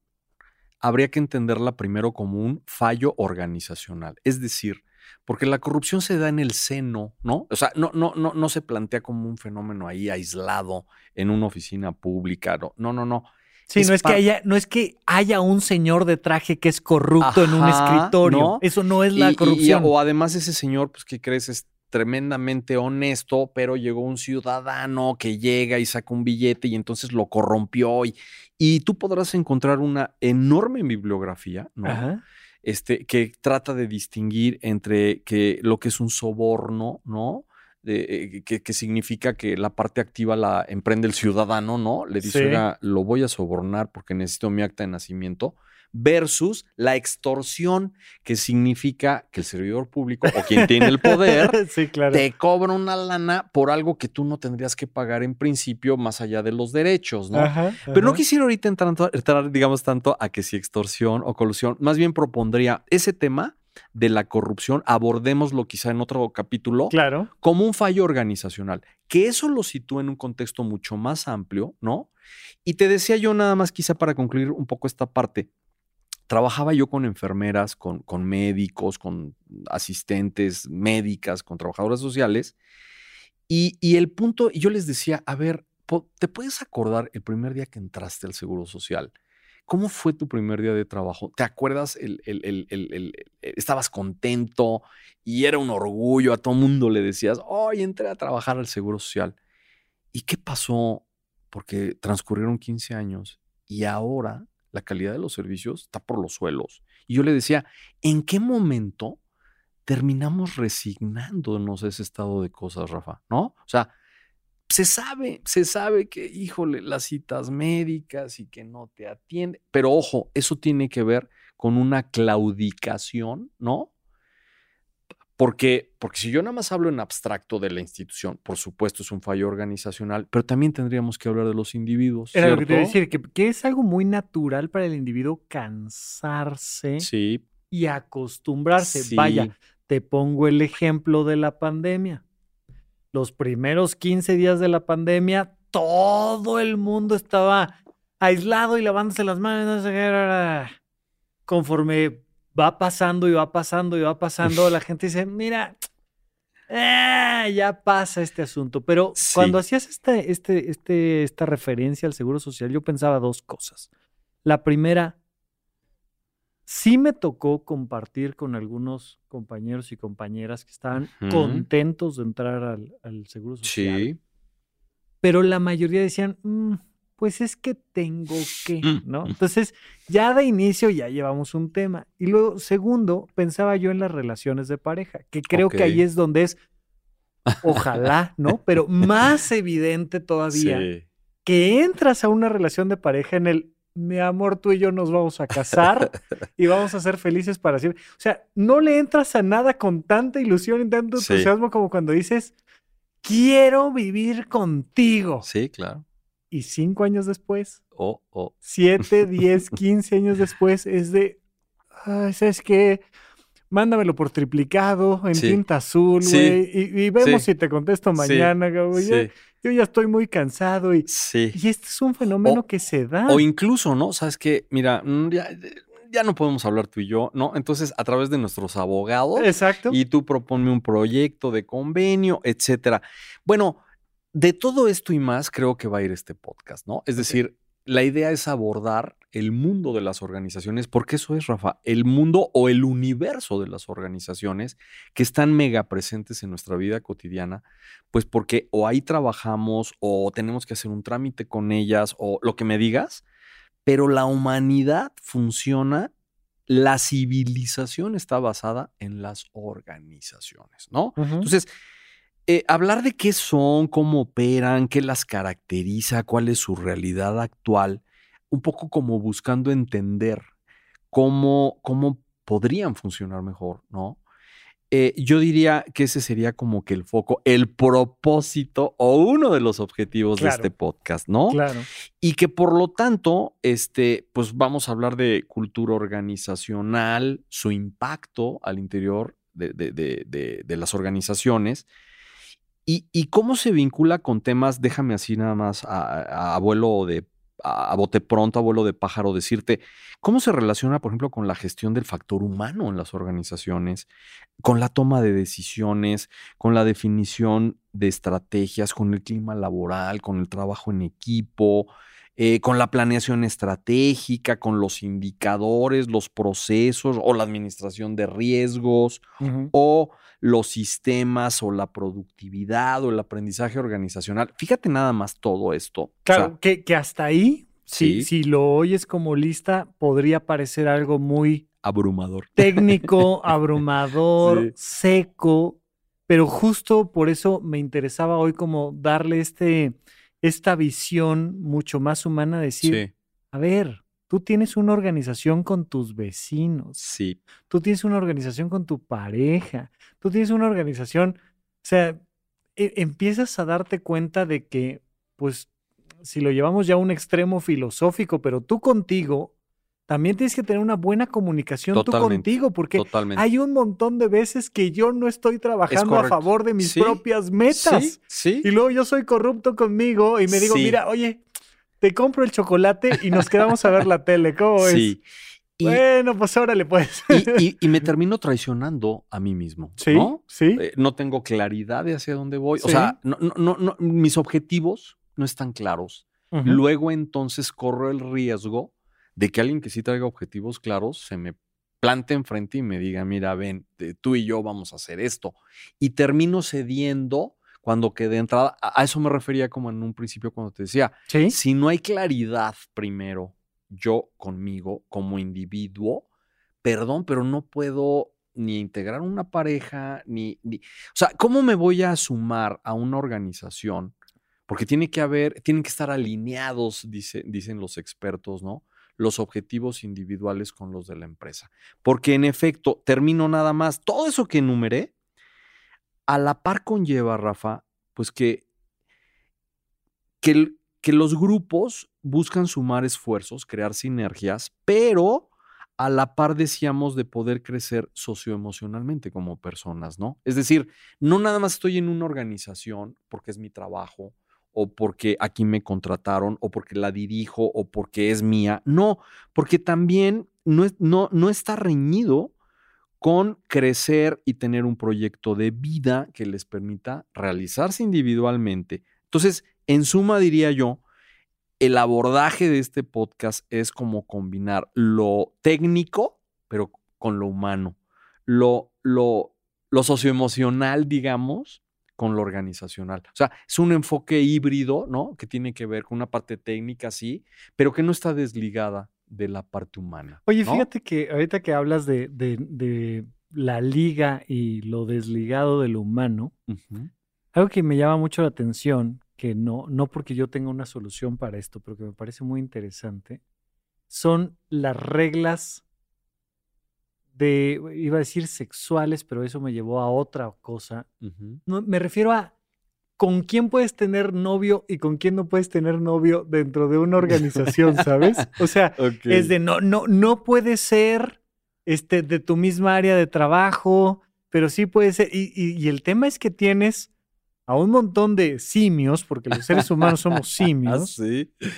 habría que entenderla primero como un fallo organizacional. Es decir, porque la corrupción se da en el seno, ¿no? O sea, no, no, no, no se plantea como un fenómeno ahí aislado en una oficina pública. No, no, no. no. Sí, no es, que haya, no es que haya un señor de traje que es corrupto en un escritorio. Eso no es la corrupción. o además ese señor, pues, ¿qué crees? Es tremendamente honesto, pero llegó un ciudadano que llega y saca un billete y entonces lo corrompió. Y, y tú podrás encontrar una enorme bibliografía, ¿no? Este, que trata de distinguir entre que lo que es un soborno, ¿no? Eh, que, significa que la parte activa la emprende el ciudadano, ¿no? Le dice, lo voy a sobornar porque necesito mi acta de nacimiento versus la extorsión, que significa que el servidor público o quien tiene el poder te cobra una lana por algo que tú no tendrías que pagar en principio más allá de los derechos, ¿no? Pero no quisiera ahorita entrar, digamos, tanto a que si extorsión o colusión, más bien propondría ese tema de la corrupción, abordémoslo quizá en otro capítulo, claro. como un fallo organizacional, que eso lo sitúa en un contexto mucho más amplio, ¿no? Y te decía yo nada más quizá para concluir un poco esta parte, trabajaba yo con enfermeras, con, con médicos, con asistentes médicas, con trabajadoras sociales. Y, y, el punto, yo les decía, a ver, ¿te puedes acordar el primer día que entraste al Seguro Social? ¿Cómo fue tu primer día de trabajo? ¿Te acuerdas? El, el, el, estabas contento y era un orgullo, a todo mundo le decías, hoy entré a trabajar al Seguro Social. ¿Y qué pasó? Porque transcurrieron 15 años y ahora la calidad de los servicios está por los suelos. Y yo le decía, ¿en qué momento terminamos resignándonos a ese estado de cosas, Rafa? ¿No? O sea, se sabe, se sabe que, híjole, las citas médicas y que no te atiende. Pero ojo, eso tiene que ver con una claudicación, ¿no? Porque, porque si yo nada más hablo en abstracto de la institución, por supuesto es un fallo organizacional, pero también tendríamos que hablar de los individuos. Era lo que te decir, que, es algo muy natural para el individuo cansarse y acostumbrarse. Vaya, te pongo el ejemplo de la pandemia. Los primeros 15 días de la pandemia, todo el mundo estaba aislado y lavándose las manos. Conforme va pasando y va pasando y va pasando, la gente dice, mira, eh, ya pasa este asunto. Pero cuando hacías este, este, este, esta referencia al Seguro Social, yo pensaba dos cosas. La primera, sí me tocó compartir con algunos compañeros y compañeras que estaban contentos de entrar al, Seguro Social. Sí. Pero la mayoría decían, mm, pues es que tengo que, mm, ¿no? Entonces, ya de inicio ya llevamos un tema. Y luego, segundo, pensaba yo en las relaciones de pareja, que creo que ahí es donde es, ojalá, ¿no? Pero más evidente todavía que entras a una relación de pareja en el, mi amor, tú y yo nos vamos a casar y vamos a ser felices para siempre. O sea, no le entras a nada con tanta ilusión y tanto entusiasmo como cuando dices, quiero vivir contigo. Sí, claro y cinco años después, oh, oh. siete, diez, quince años después, es de, ay, ¿sabes qué? Mándamelo por triplicado, en tinta azul, güey, y, vemos si te contesto mañana, güey. Yo ya estoy muy cansado y, y este es un fenómeno que se da. O incluso, ¿no? Sabes que, mira, mm, ya, ya no podemos hablar tú y yo, ¿no? Entonces, a través de nuestros abogados. Exacto. Y tú proponme un proyecto de convenio, etcétera. Bueno, de todo esto y más creo que va a ir este podcast, ¿no? Es decir, la idea es abordar el mundo de las organizaciones, porque eso es, Rafa, el mundo o el universo de las organizaciones que están mega presentes en nuestra vida cotidiana, pues porque o ahí trabajamos o tenemos que hacer un trámite con ellas o lo que me digas, pero la humanidad funciona, la civilización está basada en las organizaciones, ¿no? Entonces, eh, hablar de qué son, cómo operan, qué las caracteriza, cuál es su realidad actual, un poco como buscando entender cómo, cómo podrían funcionar mejor, ¿no? Eh, yo diría que ese sería como que el foco, el propósito o uno de los objetivos de este podcast, ¿no? Claro. Y que por lo tanto, este, pues vamos a hablar de cultura organizacional, su impacto al interior de, las organizaciones y, cómo se vincula con temas, déjame así nada más a, abuelo de a, bote pronto, abuelo de pájaro, decirte cómo se relaciona, por ejemplo, con la gestión del factor humano en las organizaciones, con la toma de decisiones, con la definición de estrategias, con el clima laboral, con el trabajo en equipo, eh, con la planeación estratégica, con los indicadores, los procesos o la administración de riesgos o los sistemas o la productividad o el aprendizaje organizacional. Fíjate nada más todo esto. Claro, que, hasta ahí, si, si lo oyes como lista, podría parecer algo muy abrumador. Técnico, abrumador, seco, pero justo por eso me interesaba hoy como darle este, esta visión mucho más humana, decir, a ver, Tú tienes una organización con tus vecinos. Sí. Tú tienes una organización con tu pareja. Tú tienes una organización. O sea, e, empiezas a darte cuenta de que, pues, si lo llevamos ya a un extremo filosófico, pero tú contigo, también tienes que tener una buena comunicación tú contigo, porque hay un montón de veces que yo no estoy trabajando a favor de mis propias metas. Sí, Y luego yo soy corrupto conmigo y me digo, mira, oye, te compro el chocolate y nos quedamos a ver la tele. ¿Cómo es? Sí. bueno, pues órale, pues. Y, y, me termino traicionando a mí mismo. Sí. ¿no? Sí. Eh, no tengo claridad de hacia dónde voy. O sea, no, no, no, mis objetivos no están claros. Luego entonces corro el riesgo de que alguien que sí traiga objetivos claros se me plante enfrente y me diga, mira, ven, tú y yo vamos a hacer esto. Y termino cediendo cuando quedé entrada, a, eso me refería como en un principio cuando te decía, si no hay claridad primero, yo conmigo como individuo, perdón, pero no puedo ni integrar una pareja, ni, o sea, ¿cómo me voy a sumar a una organización? Porque tiene que haber, tienen que estar alineados, dicen los expertos, ¿no? Los objetivos individuales con los de la empresa. Porque en efecto, termino nada más, todo eso que enumeré, a la par conlleva, Rafa, pues que, que, los grupos buscan sumar esfuerzos, crear sinergias, pero a la par decíamos de poder crecer socioemocionalmente como personas, ¿no? Es decir, no nada más estoy en una organización porque es mi trabajo o porque aquí me contrataron o porque la dirijo o porque es mía, no, porque también no, no, no está reñido con crecer y tener un proyecto de vida que les permita realizarse individualmente. Entonces, en suma, diría yo, el abordaje de este podcast es como combinar lo técnico, pero con lo humano, lo, lo, socioemocional, digamos, con lo organizacional. O sea, es un enfoque híbrido, ¿no? Que tiene que ver con una parte técnica, sí, pero que no está desligada de la parte humana. Oye, fíjate que ahorita que hablas de, de, la liga y lo desligado de lo humano, algo que me llama mucho la atención, que no, no porque yo tenga una solución para esto, pero que me parece muy interesante, son las reglas de, iba a decir sexuales, pero eso me llevó a otra cosa. no, me refiero a con quién puedes tener novio y con quién no puedes tener novio dentro de una organización, ¿sabes? O sea, es de no, no, no puede ser este, de tu misma área de trabajo, pero sí puede ser. Y, el tema es que tienes a un montón de simios, porque los seres humanos somos simios,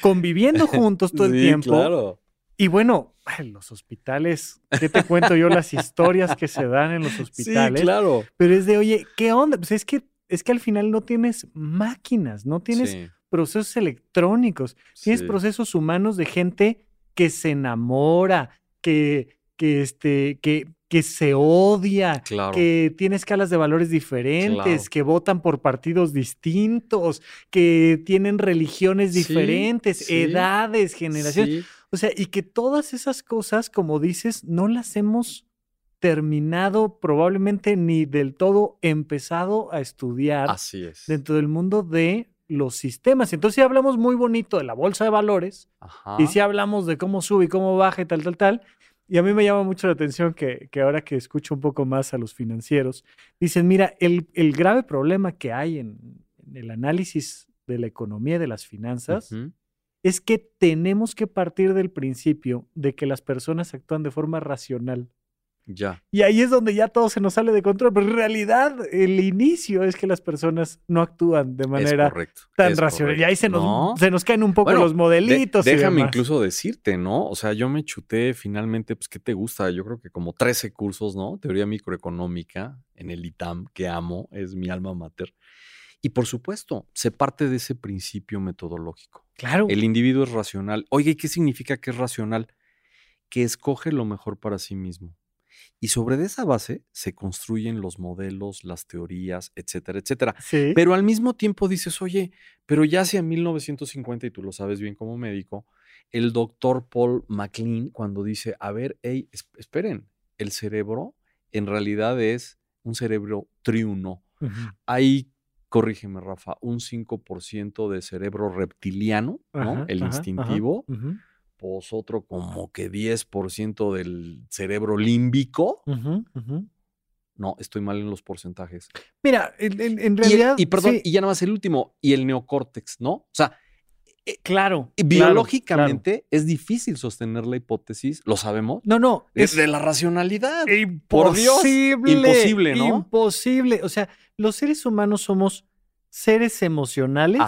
conviviendo juntos todo el tiempo. Claro. Y bueno, en los hospitales, ¿qué te cuento yo? Las historias que se dan en los hospitales. Sí, claro. Pero es de, oye, ¿qué onda? Pues es que es que al final no tienes máquinas, no tienes procesos electrónicos, tienes procesos humanos de gente que se enamora, que, que, este, que, que se odia, que tiene escalas de valores diferentes, que votan por partidos distintos, que tienen religiones diferentes, edades, generaciones. O sea, y que todas esas cosas, como dices, no las hemos terminado probablemente ni del todo empezado a estudiar Así es. dentro del mundo de los sistemas. Entonces, si hablamos muy bonito de la bolsa de valores y si hablamos de cómo sube y cómo baja y tal, tal, tal, y a mí me llama mucho la atención que, ahora que escucho un poco más a los financieros, dicen, mira, el, grave problema que hay en, el análisis de la economía y de las finanzas es que tenemos que partir del principio de que las personas actúan de forma racional. Ya. Y ahí es donde ya todo se nos sale de control. Pero en realidad, el inicio es que las personas no actúan de manera tan racional. Y ahí se nos, se nos caen un poco los modelitos. déjame incluso decirte, ¿no? O sea, yo me chuté finalmente, pues, ¿qué te gusta? Yo creo que como 13 cursos, ¿no? Teoría microeconómica en el ITAM, que amo, es mi alma mater. Y por supuesto, se parte de ese principio metodológico. Claro. El individuo es racional. Oye, ¿y qué significa que es racional? Que escoge lo mejor para sí mismo y sobre esa base se construyen los modelos, las teorías, etcétera, etcétera. Pero al mismo tiempo dices, oye, pero ya hacia 1950, y tú lo sabes bien como médico, el doctor Paul MacLean, cuando dice, a ver, hey, esperen, el cerebro en realidad es un cerebro triuno. Hay, corrígeme Rafa, un 5% de cerebro reptiliano, ¿no? el instintivo otro como que 10% del cerebro límbico. No, estoy mal en los porcentajes. Mira, en, realidad. Y, perdón, y ya nada más el último, y el neocórtex, ¿no? O sea. Eh, claro. Biológicamente es difícil sostener la hipótesis, lo sabemos. No, no. Es de la racionalidad. Imposible. Por Dios, imposible, ¿no? Imposible. O sea, los seres humanos somos seres emocionales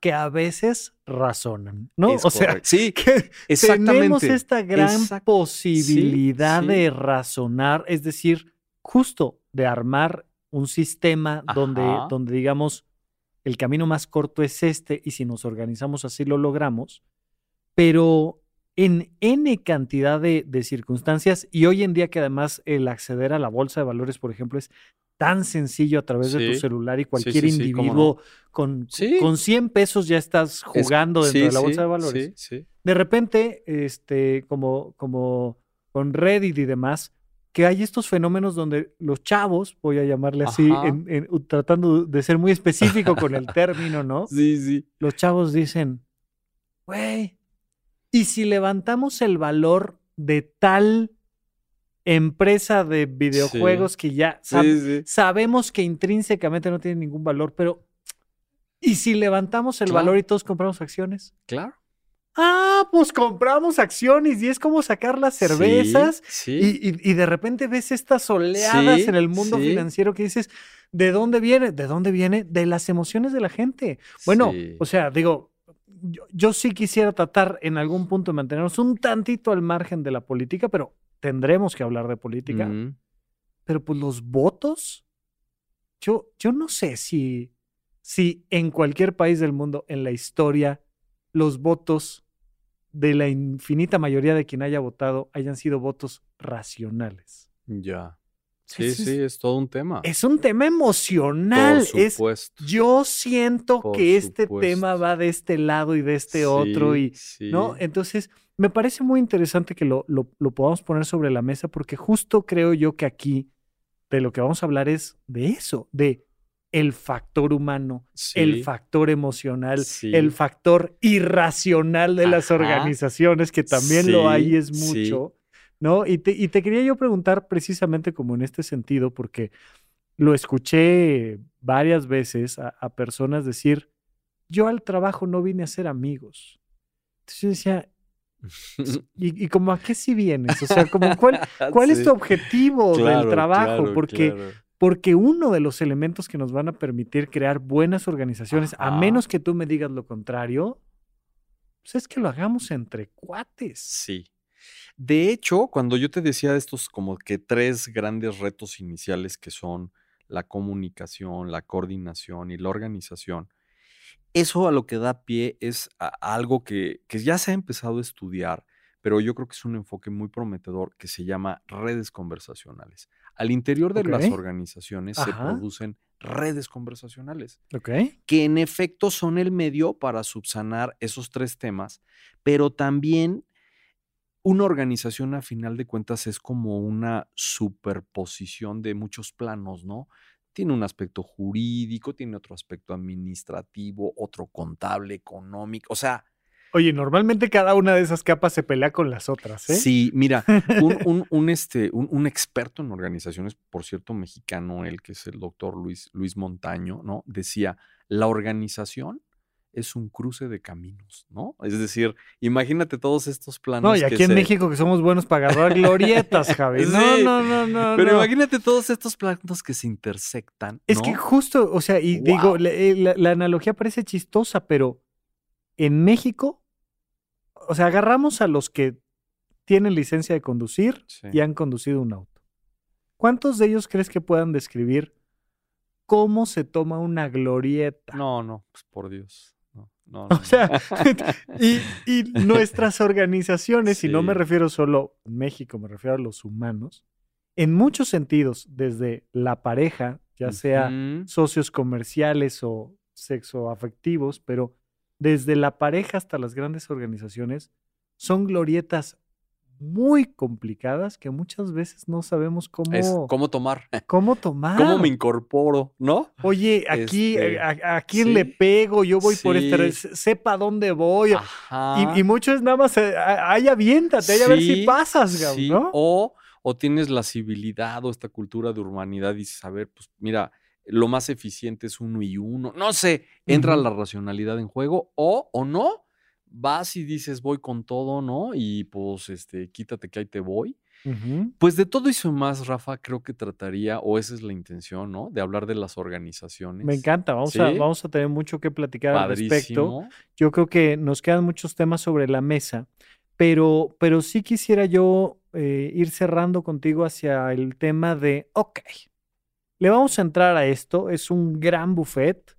que a veces razonan, ¿no? o sea, sí, que tenemos esta gran posibilidad de razonar, es decir, justo de armar un sistema donde, donde digamos el camino más corto es este y si nos organizamos así lo logramos, pero en N cantidad de, de, circunstancias y hoy en día que además el acceder a la bolsa de valores, por ejemplo, es tan sencillo a través de tu celular y cualquier individuo con, con 100 pesos ya estás jugando dentro de la bolsa de valores. De repente, este, como, como con Reddit y demás, que hay estos fenómenos donde los chavos, voy a llamarle así, tratando de ser muy específico con el término, ¿no? Sí, sí. Los chavos dicen, güey, ¿y si levantamos el valor de tal empresa de videojuegos que ya sabemos que intrínsecamente no tiene ningún valor, pero ¿y si levantamos el valor y todos compramos acciones? Claro. Ah, pues compramos acciones y es como sacar las cervezas y, y, de repente ves estas oleadas en el mundo financiero que dices, ¿de dónde viene? ¿De dónde viene? De las emociones de la gente. Bueno, o sea, digo, yo, yo, sí quisiera tratar en algún punto de mantenernos un tantito al margen de la política, pero tendremos que hablar de política. Pero pues los votos, yo, yo no sé si, si en cualquier país del mundo, en la historia, los votos de la infinita mayoría de quien haya votado hayan sido votos racionales. Ya. Sí, sí, es todo un tema. Es un tema emocional. Por supuesto. yo siento que este tema va de este lado y de este otro. Y, ¿no? Entonces, me parece muy interesante que lo, lo, podamos poner sobre la mesa porque justo creo yo que aquí de lo que vamos a hablar es de eso, de el factor humano, el factor emocional, el factor irracional de las organizaciones, que también lo hay es mucho, ¿no? Y te, y te quería yo preguntar precisamente como en este sentido, porque lo escuché varias veces a, a personas decir, yo al trabajo no vine a ser amigos. Entonces yo decía, ¿Y, como a qué si vienes? O sea, como cuál, cuál es tu objetivo del trabajo? porque, porque uno de los elementos que nos van a permitir crear buenas organizaciones, a menos que tú me digas lo contrario, pues es que lo hagamos entre cuates. Sí. De hecho, cuando yo te decía estos como que tres grandes retos iniciales que son la comunicación, la coordinación y la organización, Eso a lo que da pie es algo que, ya se ha empezado a estudiar, pero yo creo que es un enfoque muy prometedor que se llama redes conversacionales. Al interior de las organizaciones se producen redes conversacionales, que en efecto son el medio para subsanar esos tres temas, pero también una organización a final de cuentas es como una superposición de muchos planos, ¿no? Tiene un aspecto jurídico, tiene otro aspecto administrativo, otro contable, económico, o sea... Oye, normalmente cada una de esas capas se pelea con las otras, ¿eh? Sí, mira, un, este, un, experto en organizaciones, por cierto, mexicano, él que es el doctor Luis, Luis Montaño, ¿no? Decía, la organización es un cruce de caminos, ¿no? Es decir, imagínate todos estos planos. No, y aquí en México que somos buenos para agarrar glorietas, Javi. No, no, no, no. Pero imagínate todos estos planos que se intersectan. Es que justo, o sea, y digo, eh, la, analogía parece chistosa, pero en México, o sea, agarramos a los que tienen licencia de conducir y han conducido un auto. ¿Cuántos de ellos crees que puedan describir cómo se toma una glorieta? No, no, pues por Dios. o sea, y, nuestras organizaciones, y no me refiero solo a México, me refiero a los humanos, en muchos sentidos, desde la pareja, ya sea socios comerciales o sexoafectivos, pero desde la pareja hasta las grandes organizaciones, son glorietas muy complicadas que muchas veces no sabemos cómo, cómo tomar. Cómo tomar. ¿Cómo me incorporo? ¿No? Oye, aquí, este, a, quién le pego? Yo voy por este, sepa dónde voy. Y, y, mucho es nada más, eh, ahí aviéntate, ahí a ver si pasas, ¿no? O, o tienes la civilidad o esta cultura de urbanidad y dices, a ver, pues mira, lo más eficiente es uno y uno. No sé, entra la racionalidad en juego o, o no vas y dices voy con todo, ¿no? Y pues, este, quítate que ahí te voy. Pues de todo eso más, Rafa, creo que trataría, o esa es la intención, ¿no? De hablar de las organizaciones. Me encanta, vamos, a, vamos a tener mucho que platicar al respecto. Yo creo que nos quedan muchos temas sobre la mesa, pero, pero sí quisiera yo eh, ir cerrando contigo hacia el tema de, ok, le vamos a entrar a esto, es un gran buffet,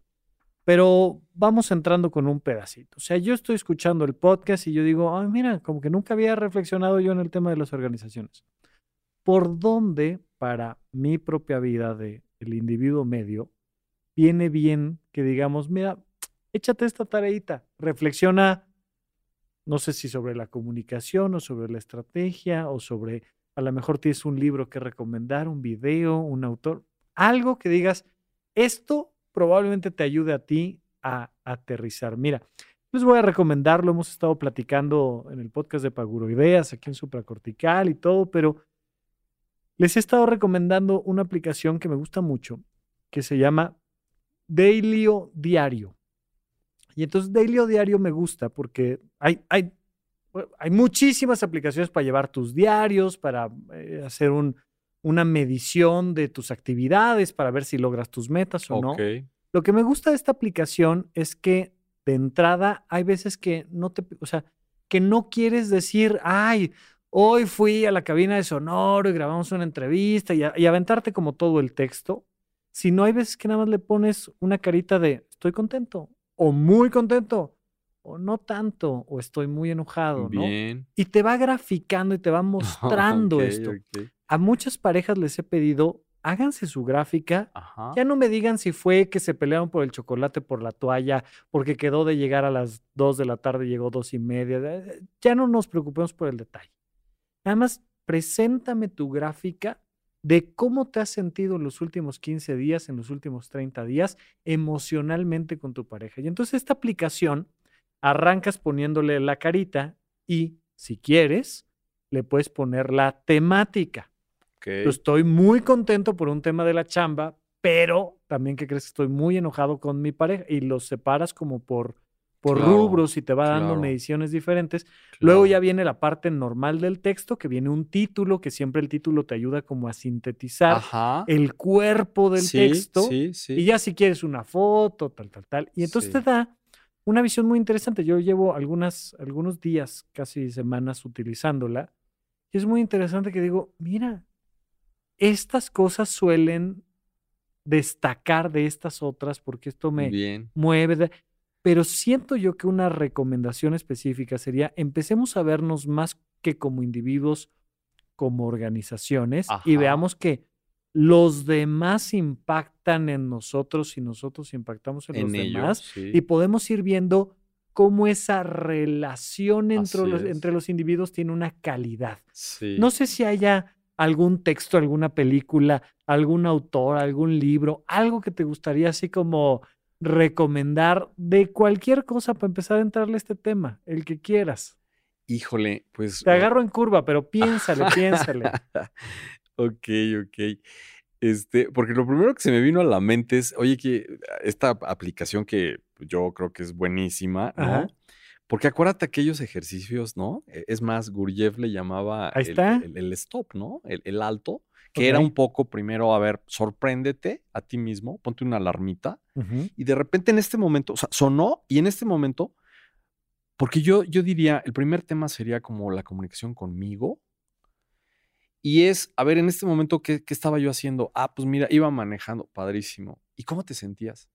pero vamos entrando con un pedacito. O sea, yo estoy escuchando el podcast y yo digo, ay, mira, como que nunca había reflexionado yo en el tema de las organizaciones. ¿Por dónde para mi propia vida de el individuo medio viene bien que digamos, mira, échate esta tareita, reflexiona, no sé si sobre la comunicación o sobre la estrategia o sobre, a lo mejor tienes un libro que recomendar, un video, un autor, algo que digas, esto probablemente te ayude a ti a aterrizar. Mira, les voy a recomendar, lo hemos estado platicando en el podcast de Paguro Ideas, aquí en Supracortical y todo, pero les he estado recomendando una aplicación que me gusta mucho, que se llama Dailyo Diario. Y entonces Dailyo Diario me gusta porque hay, hay, hay muchísimas aplicaciones para llevar tus diarios, para eh, hacer un, una medición de tus actividades para ver si logras tus metas o no. Lo que me gusta de esta aplicación es que de entrada hay veces que no te, o sea, que no quieres decir, ay, hoy fui a la cabina de Sonoro y grabamos una entrevista y, y aventarte como todo el texto, sino hay veces que nada más le pones una carita de estoy contento o muy contento o no tanto, o estoy muy enojado, Bien. ¿no? Y te va graficando y te va mostrando esto. A muchas parejas les he pedido, háganse su gráfica. Ya no me digan si fue que se pelearon por el chocolate, por la toalla, porque quedó de llegar a las 2 de la tarde, llegó dos y media. Eh, ya no nos preocupemos por el detalle. Nada más, preséntame tu gráfica de cómo te has sentido en los últimos 15 días, en los últimos 30 días, emocionalmente con tu pareja. Y entonces esta aplicación arrancas poniéndole la carita y, si quieres, le puedes poner la temática. Estoy muy contento por un tema de la chamba, pero también que crees que estoy muy enojado con mi pareja y los separas como por, por rubros y te va dando mediciones diferentes. Luego ya viene la parte normal del texto, que viene un título, que siempre el título te ayuda como a sintetizar el cuerpo del texto. y ya si quieres una foto, tal, tal, tal. Y entonces te da una visión muy interesante. Yo llevo algunas, algunos días, casi semanas utilizándola. Y es muy interesante que digo, mira, estas cosas suelen destacar de estas otras porque esto me mueve. Pero siento yo que una recomendación específica sería empecemos a vernos más que como individuos, como organizaciones y veamos que los demás impactan en nosotros y nosotros impactamos en, los demás y podemos ir viendo cómo esa relación entre los, entre los, individuos tiene una calidad. No sé si haya algún texto, alguna película, algún autor, algún libro, algo que te gustaría así como recomendar de cualquier cosa para empezar a entrarle a este tema, el que quieras. Híjole, pues. Te agarro en curva, pero piénsale, piénsale. ok, ok. Este, porque lo primero que se me vino a la mente es, oye, que esta aplicación que yo creo que es buenísima, ¿no? Porque acuérdate aquellos ejercicios, ¿no? E, es más, Gurjev le llamaba El, stop, ¿no? El, alto, que era un poco primero, a ver, sorpréndete a ti mismo, ponte una alarmita, y de repente en este momento, o sea, sonó, y en este momento, porque yo, yo diría, el primer tema sería como la comunicación conmigo, y es, a ver, en este momento, ¿qué, estaba yo haciendo? Ah, pues mira, iba manejando, padrísimo. ¿Y cómo te sentías?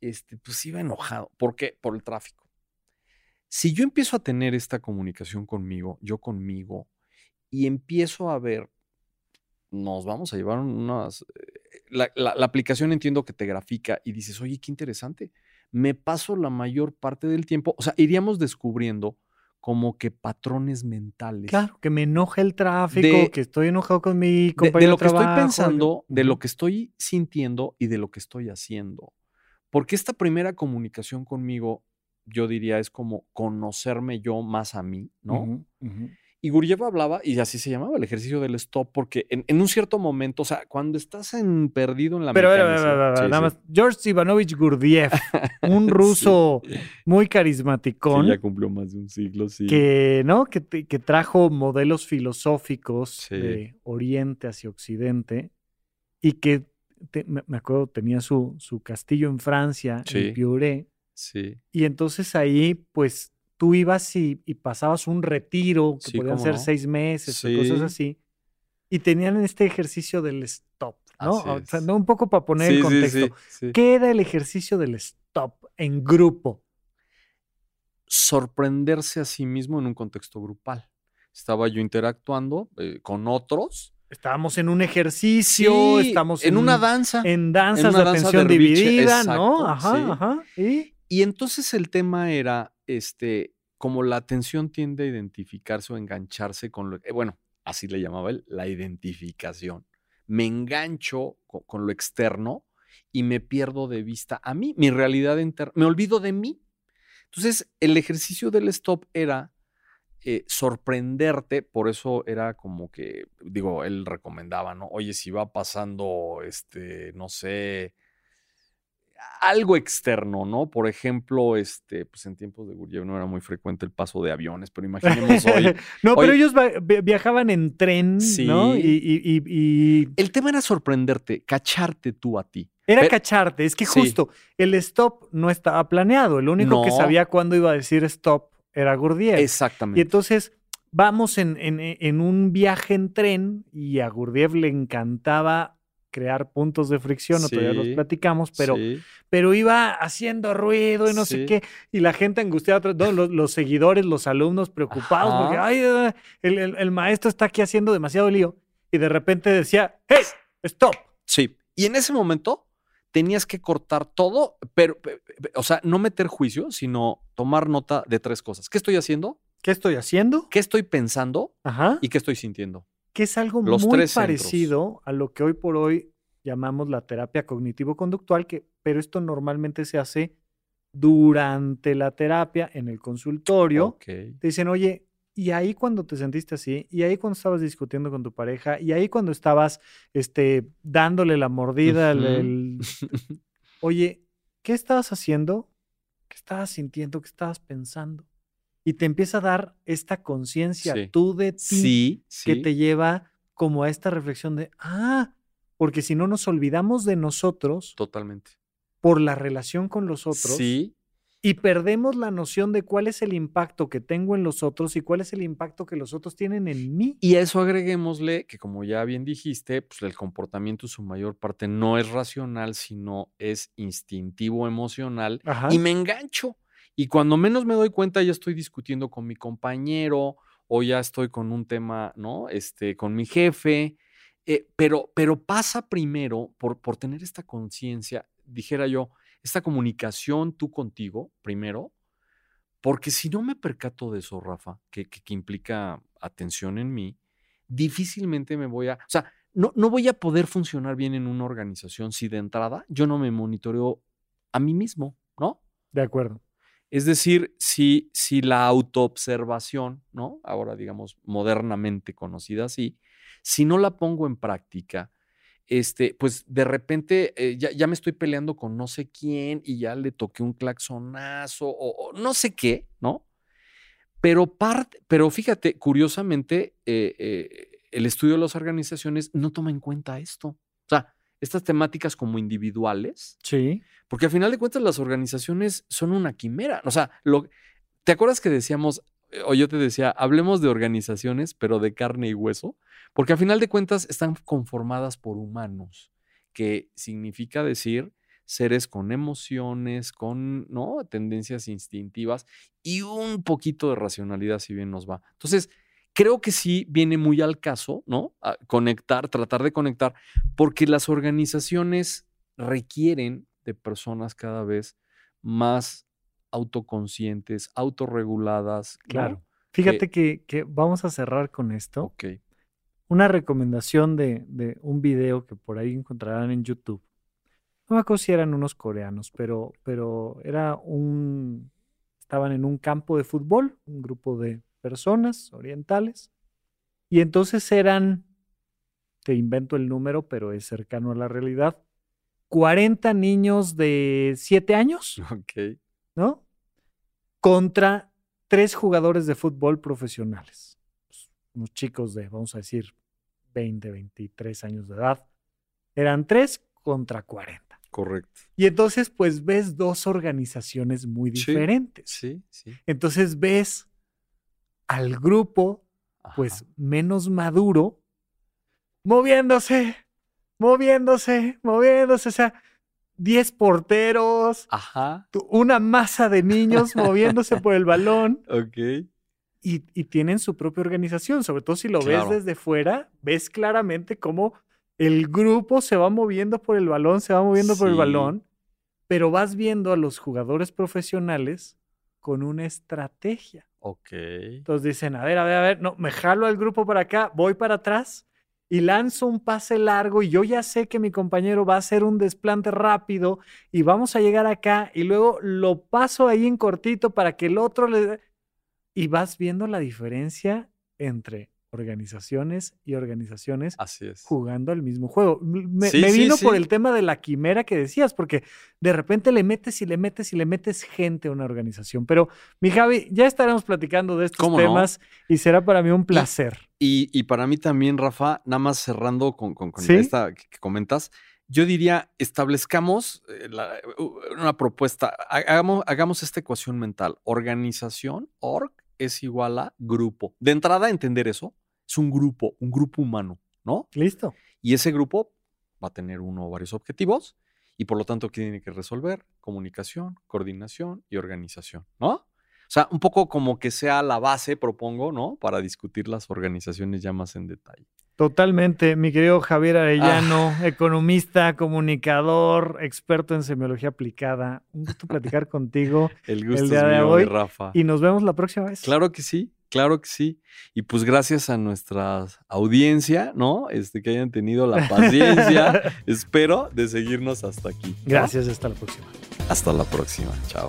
Este, pues iba enojado. ¿Por qué? Por el tráfico. Si yo empiezo a tener esta comunicación conmigo, yo conmigo, y empiezo a ver, nos vamos a llevar unas... Eh, la, la aplicación entiendo que te grafica y dices, oye, qué interesante. Me paso la mayor parte del tiempo, o sea, iríamos descubriendo como que patrones mentales. Claro, que me enoja el tráfico, que estoy enojado con mi compañero de, de lo que estoy pensando, de lo que estoy sintiendo y de lo que estoy haciendo. Porque esta primera comunicación conmigo, yo diría, es como conocerme yo más a mí, ¿no? Y Gurjev hablaba, y así se llamaba el ejercicio del stop, porque en, un cierto momento, o sea, cuando estás en, perdido en la Pero, nada más, George Ivanovich Gurdjieff, un ruso muy carismático. ya cumplió más de un siglo, sí. Que, ¿no? Que, que trajo modelos filosóficos de Oriente hacia Occidente y que, me acuerdo, tenía su, su castillo en Francia, en Piure. Sí. Y entonces ahí, pues, tú ibas y, pasabas un retiro, que podían ser seis meses o cosas así, y tenían este ejercicio del stop, ¿no? O sea, ¿no? Un poco para poner el contexto. ¿Qué era el ejercicio del stop en grupo? Sorprenderse a sí mismo en un contexto grupal. Estaba yo interactuando eh, con otros. Estábamos en un ejercicio, estamos en, una danza. En danzas de atención dividida, ¿no? Ajá, ajá. ¿Y? Y entonces el tema era este, como la atención tiende a identificarse o engancharse con lo, eh, bueno, así le llamaba él, la identificación. Me engancho con, lo externo y me pierdo de vista a mí, mi realidad interna, me olvido de mí. Entonces, el ejercicio del stop era eh, sorprenderte, por eso era como que, digo, él recomendaba, ¿no? Oye, si va pasando, este, no sé, algo externo, ¿no? Por ejemplo, este, pues en tiempos de Gurjev no era muy frecuente el paso de aviones, pero imaginemos hoy. no, pero ellos viajaban en tren, ¿no? Y, El tema era sorprenderte, cacharte tú a ti. Era cacharte, es que justo el stop no estaba planeado, el único que sabía cuándo iba a decir stop era Gurdjieff. Exactamente. Y entonces vamos en, en un viaje en tren y a Gurdjieff le encantaba crear puntos de fricción, otro día los platicamos, pero, pero iba haciendo ruido y no sé qué, y la gente angustiada, los, seguidores, los alumnos preocupados, porque Ay, el, maestro está aquí haciendo demasiado lío, y de repente decía, ¡Hey! ¡Stop! Sí, y en ese momento tenías que cortar todo, pero, o sea, no meter juicio, sino tomar nota de tres cosas. ¿Qué estoy haciendo? ¿Qué estoy haciendo? ¿Qué estoy pensando? Ajá. ¿Y qué estoy sintiendo? Que es algo muy parecido a lo que hoy por hoy llamamos la terapia cognitivo-conductual, que, pero esto normalmente se hace durante la terapia en el consultorio. Te dicen, oye, y ahí cuando te sentiste así, y ahí cuando estabas discutiendo con tu pareja, y ahí cuando estabas este, dándole la mordida, oye, ¿qué estabas haciendo? ¿Qué estabas sintiendo? ¿Qué estabas pensando? Y te empieza a dar esta conciencia tú de ti que te lleva como a esta reflexión de, ah, porque si no nos olvidamos de nosotros. Totalmente. Por la relación con los otros. Sí. y perdemos la noción de cuál es el impacto que tengo en los otros y cuál es el impacto que los otros tienen en mí. Y a eso agreguémosle que, como ya bien dijiste, pues el comportamiento en su mayor parte no es racional, sino es instintivo, emocional, y me engancho. Y cuando menos me doy cuenta, ya estoy discutiendo con mi compañero o ya estoy con un tema, ¿no? Este, con mi jefe. Eh, pero, pero pasa primero por, por tener esta conciencia, dijera yo, esta comunicación tú contigo, primero, porque si no me percato de eso, Rafa, que, que, implica atención en mí, difícilmente me voy a, o sea, no, no voy a poder funcionar bien en una organización si de entrada yo no me monitoreo a mí mismo, ¿no? De acuerdo. Es decir, si, si la autoobservación, ¿no? Ahora digamos modernamente conocida así, si no la pongo en práctica, este, pues de repente eh, ya, me estoy peleando con no sé quién y ya le toqué un claxonazo o, no sé qué, ¿no? Pero, parte, pero fíjate, curiosamente, eh, eh, el estudio de las organizaciones no toma en cuenta esto. Estas temáticas como individuales. Sí. Porque al final de cuentas las organizaciones son una quimera. O sea, lo, ¿te acuerdas que decíamos, eh, o yo te decía, hablemos de organizaciones, pero de carne y hueso? Porque al final de cuentas están conformadas por humanos, que significa decir seres con emociones, con ¿no? tendencias instintivas y un poquito de racionalidad, si bien nos va. Entonces, creo que sí viene muy al caso, ¿no? conectar, tratar de conectar, porque las organizaciones requieren de personas cada vez más autoconscientes, autorreguladas. Claro. Fíjate que, vamos a cerrar con esto. Ok. Una recomendación de, de, un video que por ahí encontrarán en YouTube. No me acuerdo si eran unos coreanos, pero, pero era un. Estaban en un campo de fútbol, un grupo de personas orientales. Y entonces eran, te invento el número, pero es cercano a la realidad, 40 niños de 7 años. Ok. ¿No? Contra tres jugadores de fútbol profesionales. Pues, unos chicos de, vamos a decir, 20, 23 años de edad. Eran tres contra 40. Correcto. Y entonces, pues ves dos organizaciones muy diferentes. Sí, sí. Entonces ves al grupo, pues menos maduro, moviéndose, moviéndose, moviéndose, o sea, 10 porteros, Ajá. una masa de niños moviéndose por el balón. Ok. Y, tienen su propia organización, sobre todo si lo ves desde fuera, ves claramente cómo el grupo se va moviendo por el balón, se va moviendo por el balón, pero vas viendo a los jugadores profesionales con una estrategia. Ok. Entonces dicen, a ver, a ver, a ver, no, me jalo al grupo para acá, voy para atrás y lanzo un pase largo y yo ya sé que mi compañero va a hacer un desplante rápido y vamos a llegar acá y luego lo paso ahí en cortito para que el otro le... Y vas viendo la diferencia entre organizaciones y organizaciones Así es. jugando al mismo juego. Me, vino por el tema de la quimera que decías, porque de repente le metes y le metes y le metes gente a una organización. Pero, mi Javi, ya estaremos platicando de estos temas y será para mí un placer. Y, para mí también, Rafa, nada más cerrando con, con, esta que, comentas, yo diría, establezcamos eh, una propuesta, hagamos, hagamos esta ecuación mental. Organización, org, es igual a grupo. De entrada, entender eso, es un grupo, un grupo humano, ¿no? Listo. Y ese grupo va a tener uno o varios objetivos y por lo tanto tiene que resolver comunicación, coordinación y organización, ¿no? O sea, un poco como que sea la base, propongo, ¿no? Para discutir las organizaciones ya más en detalle. Totalmente, mi querido Javier Arellano, ah. economista, comunicador, experto en semiología aplicada. Un gusto platicar contigo. El gusto es mío, Rafa. Y nos vemos la próxima vez. Claro que sí, claro que sí. Y pues gracias a nuestra audiencia, ¿no? Este, que hayan tenido la paciencia, espero, de seguirnos hasta aquí. Gracias, hasta la próxima. Hasta la próxima, chao.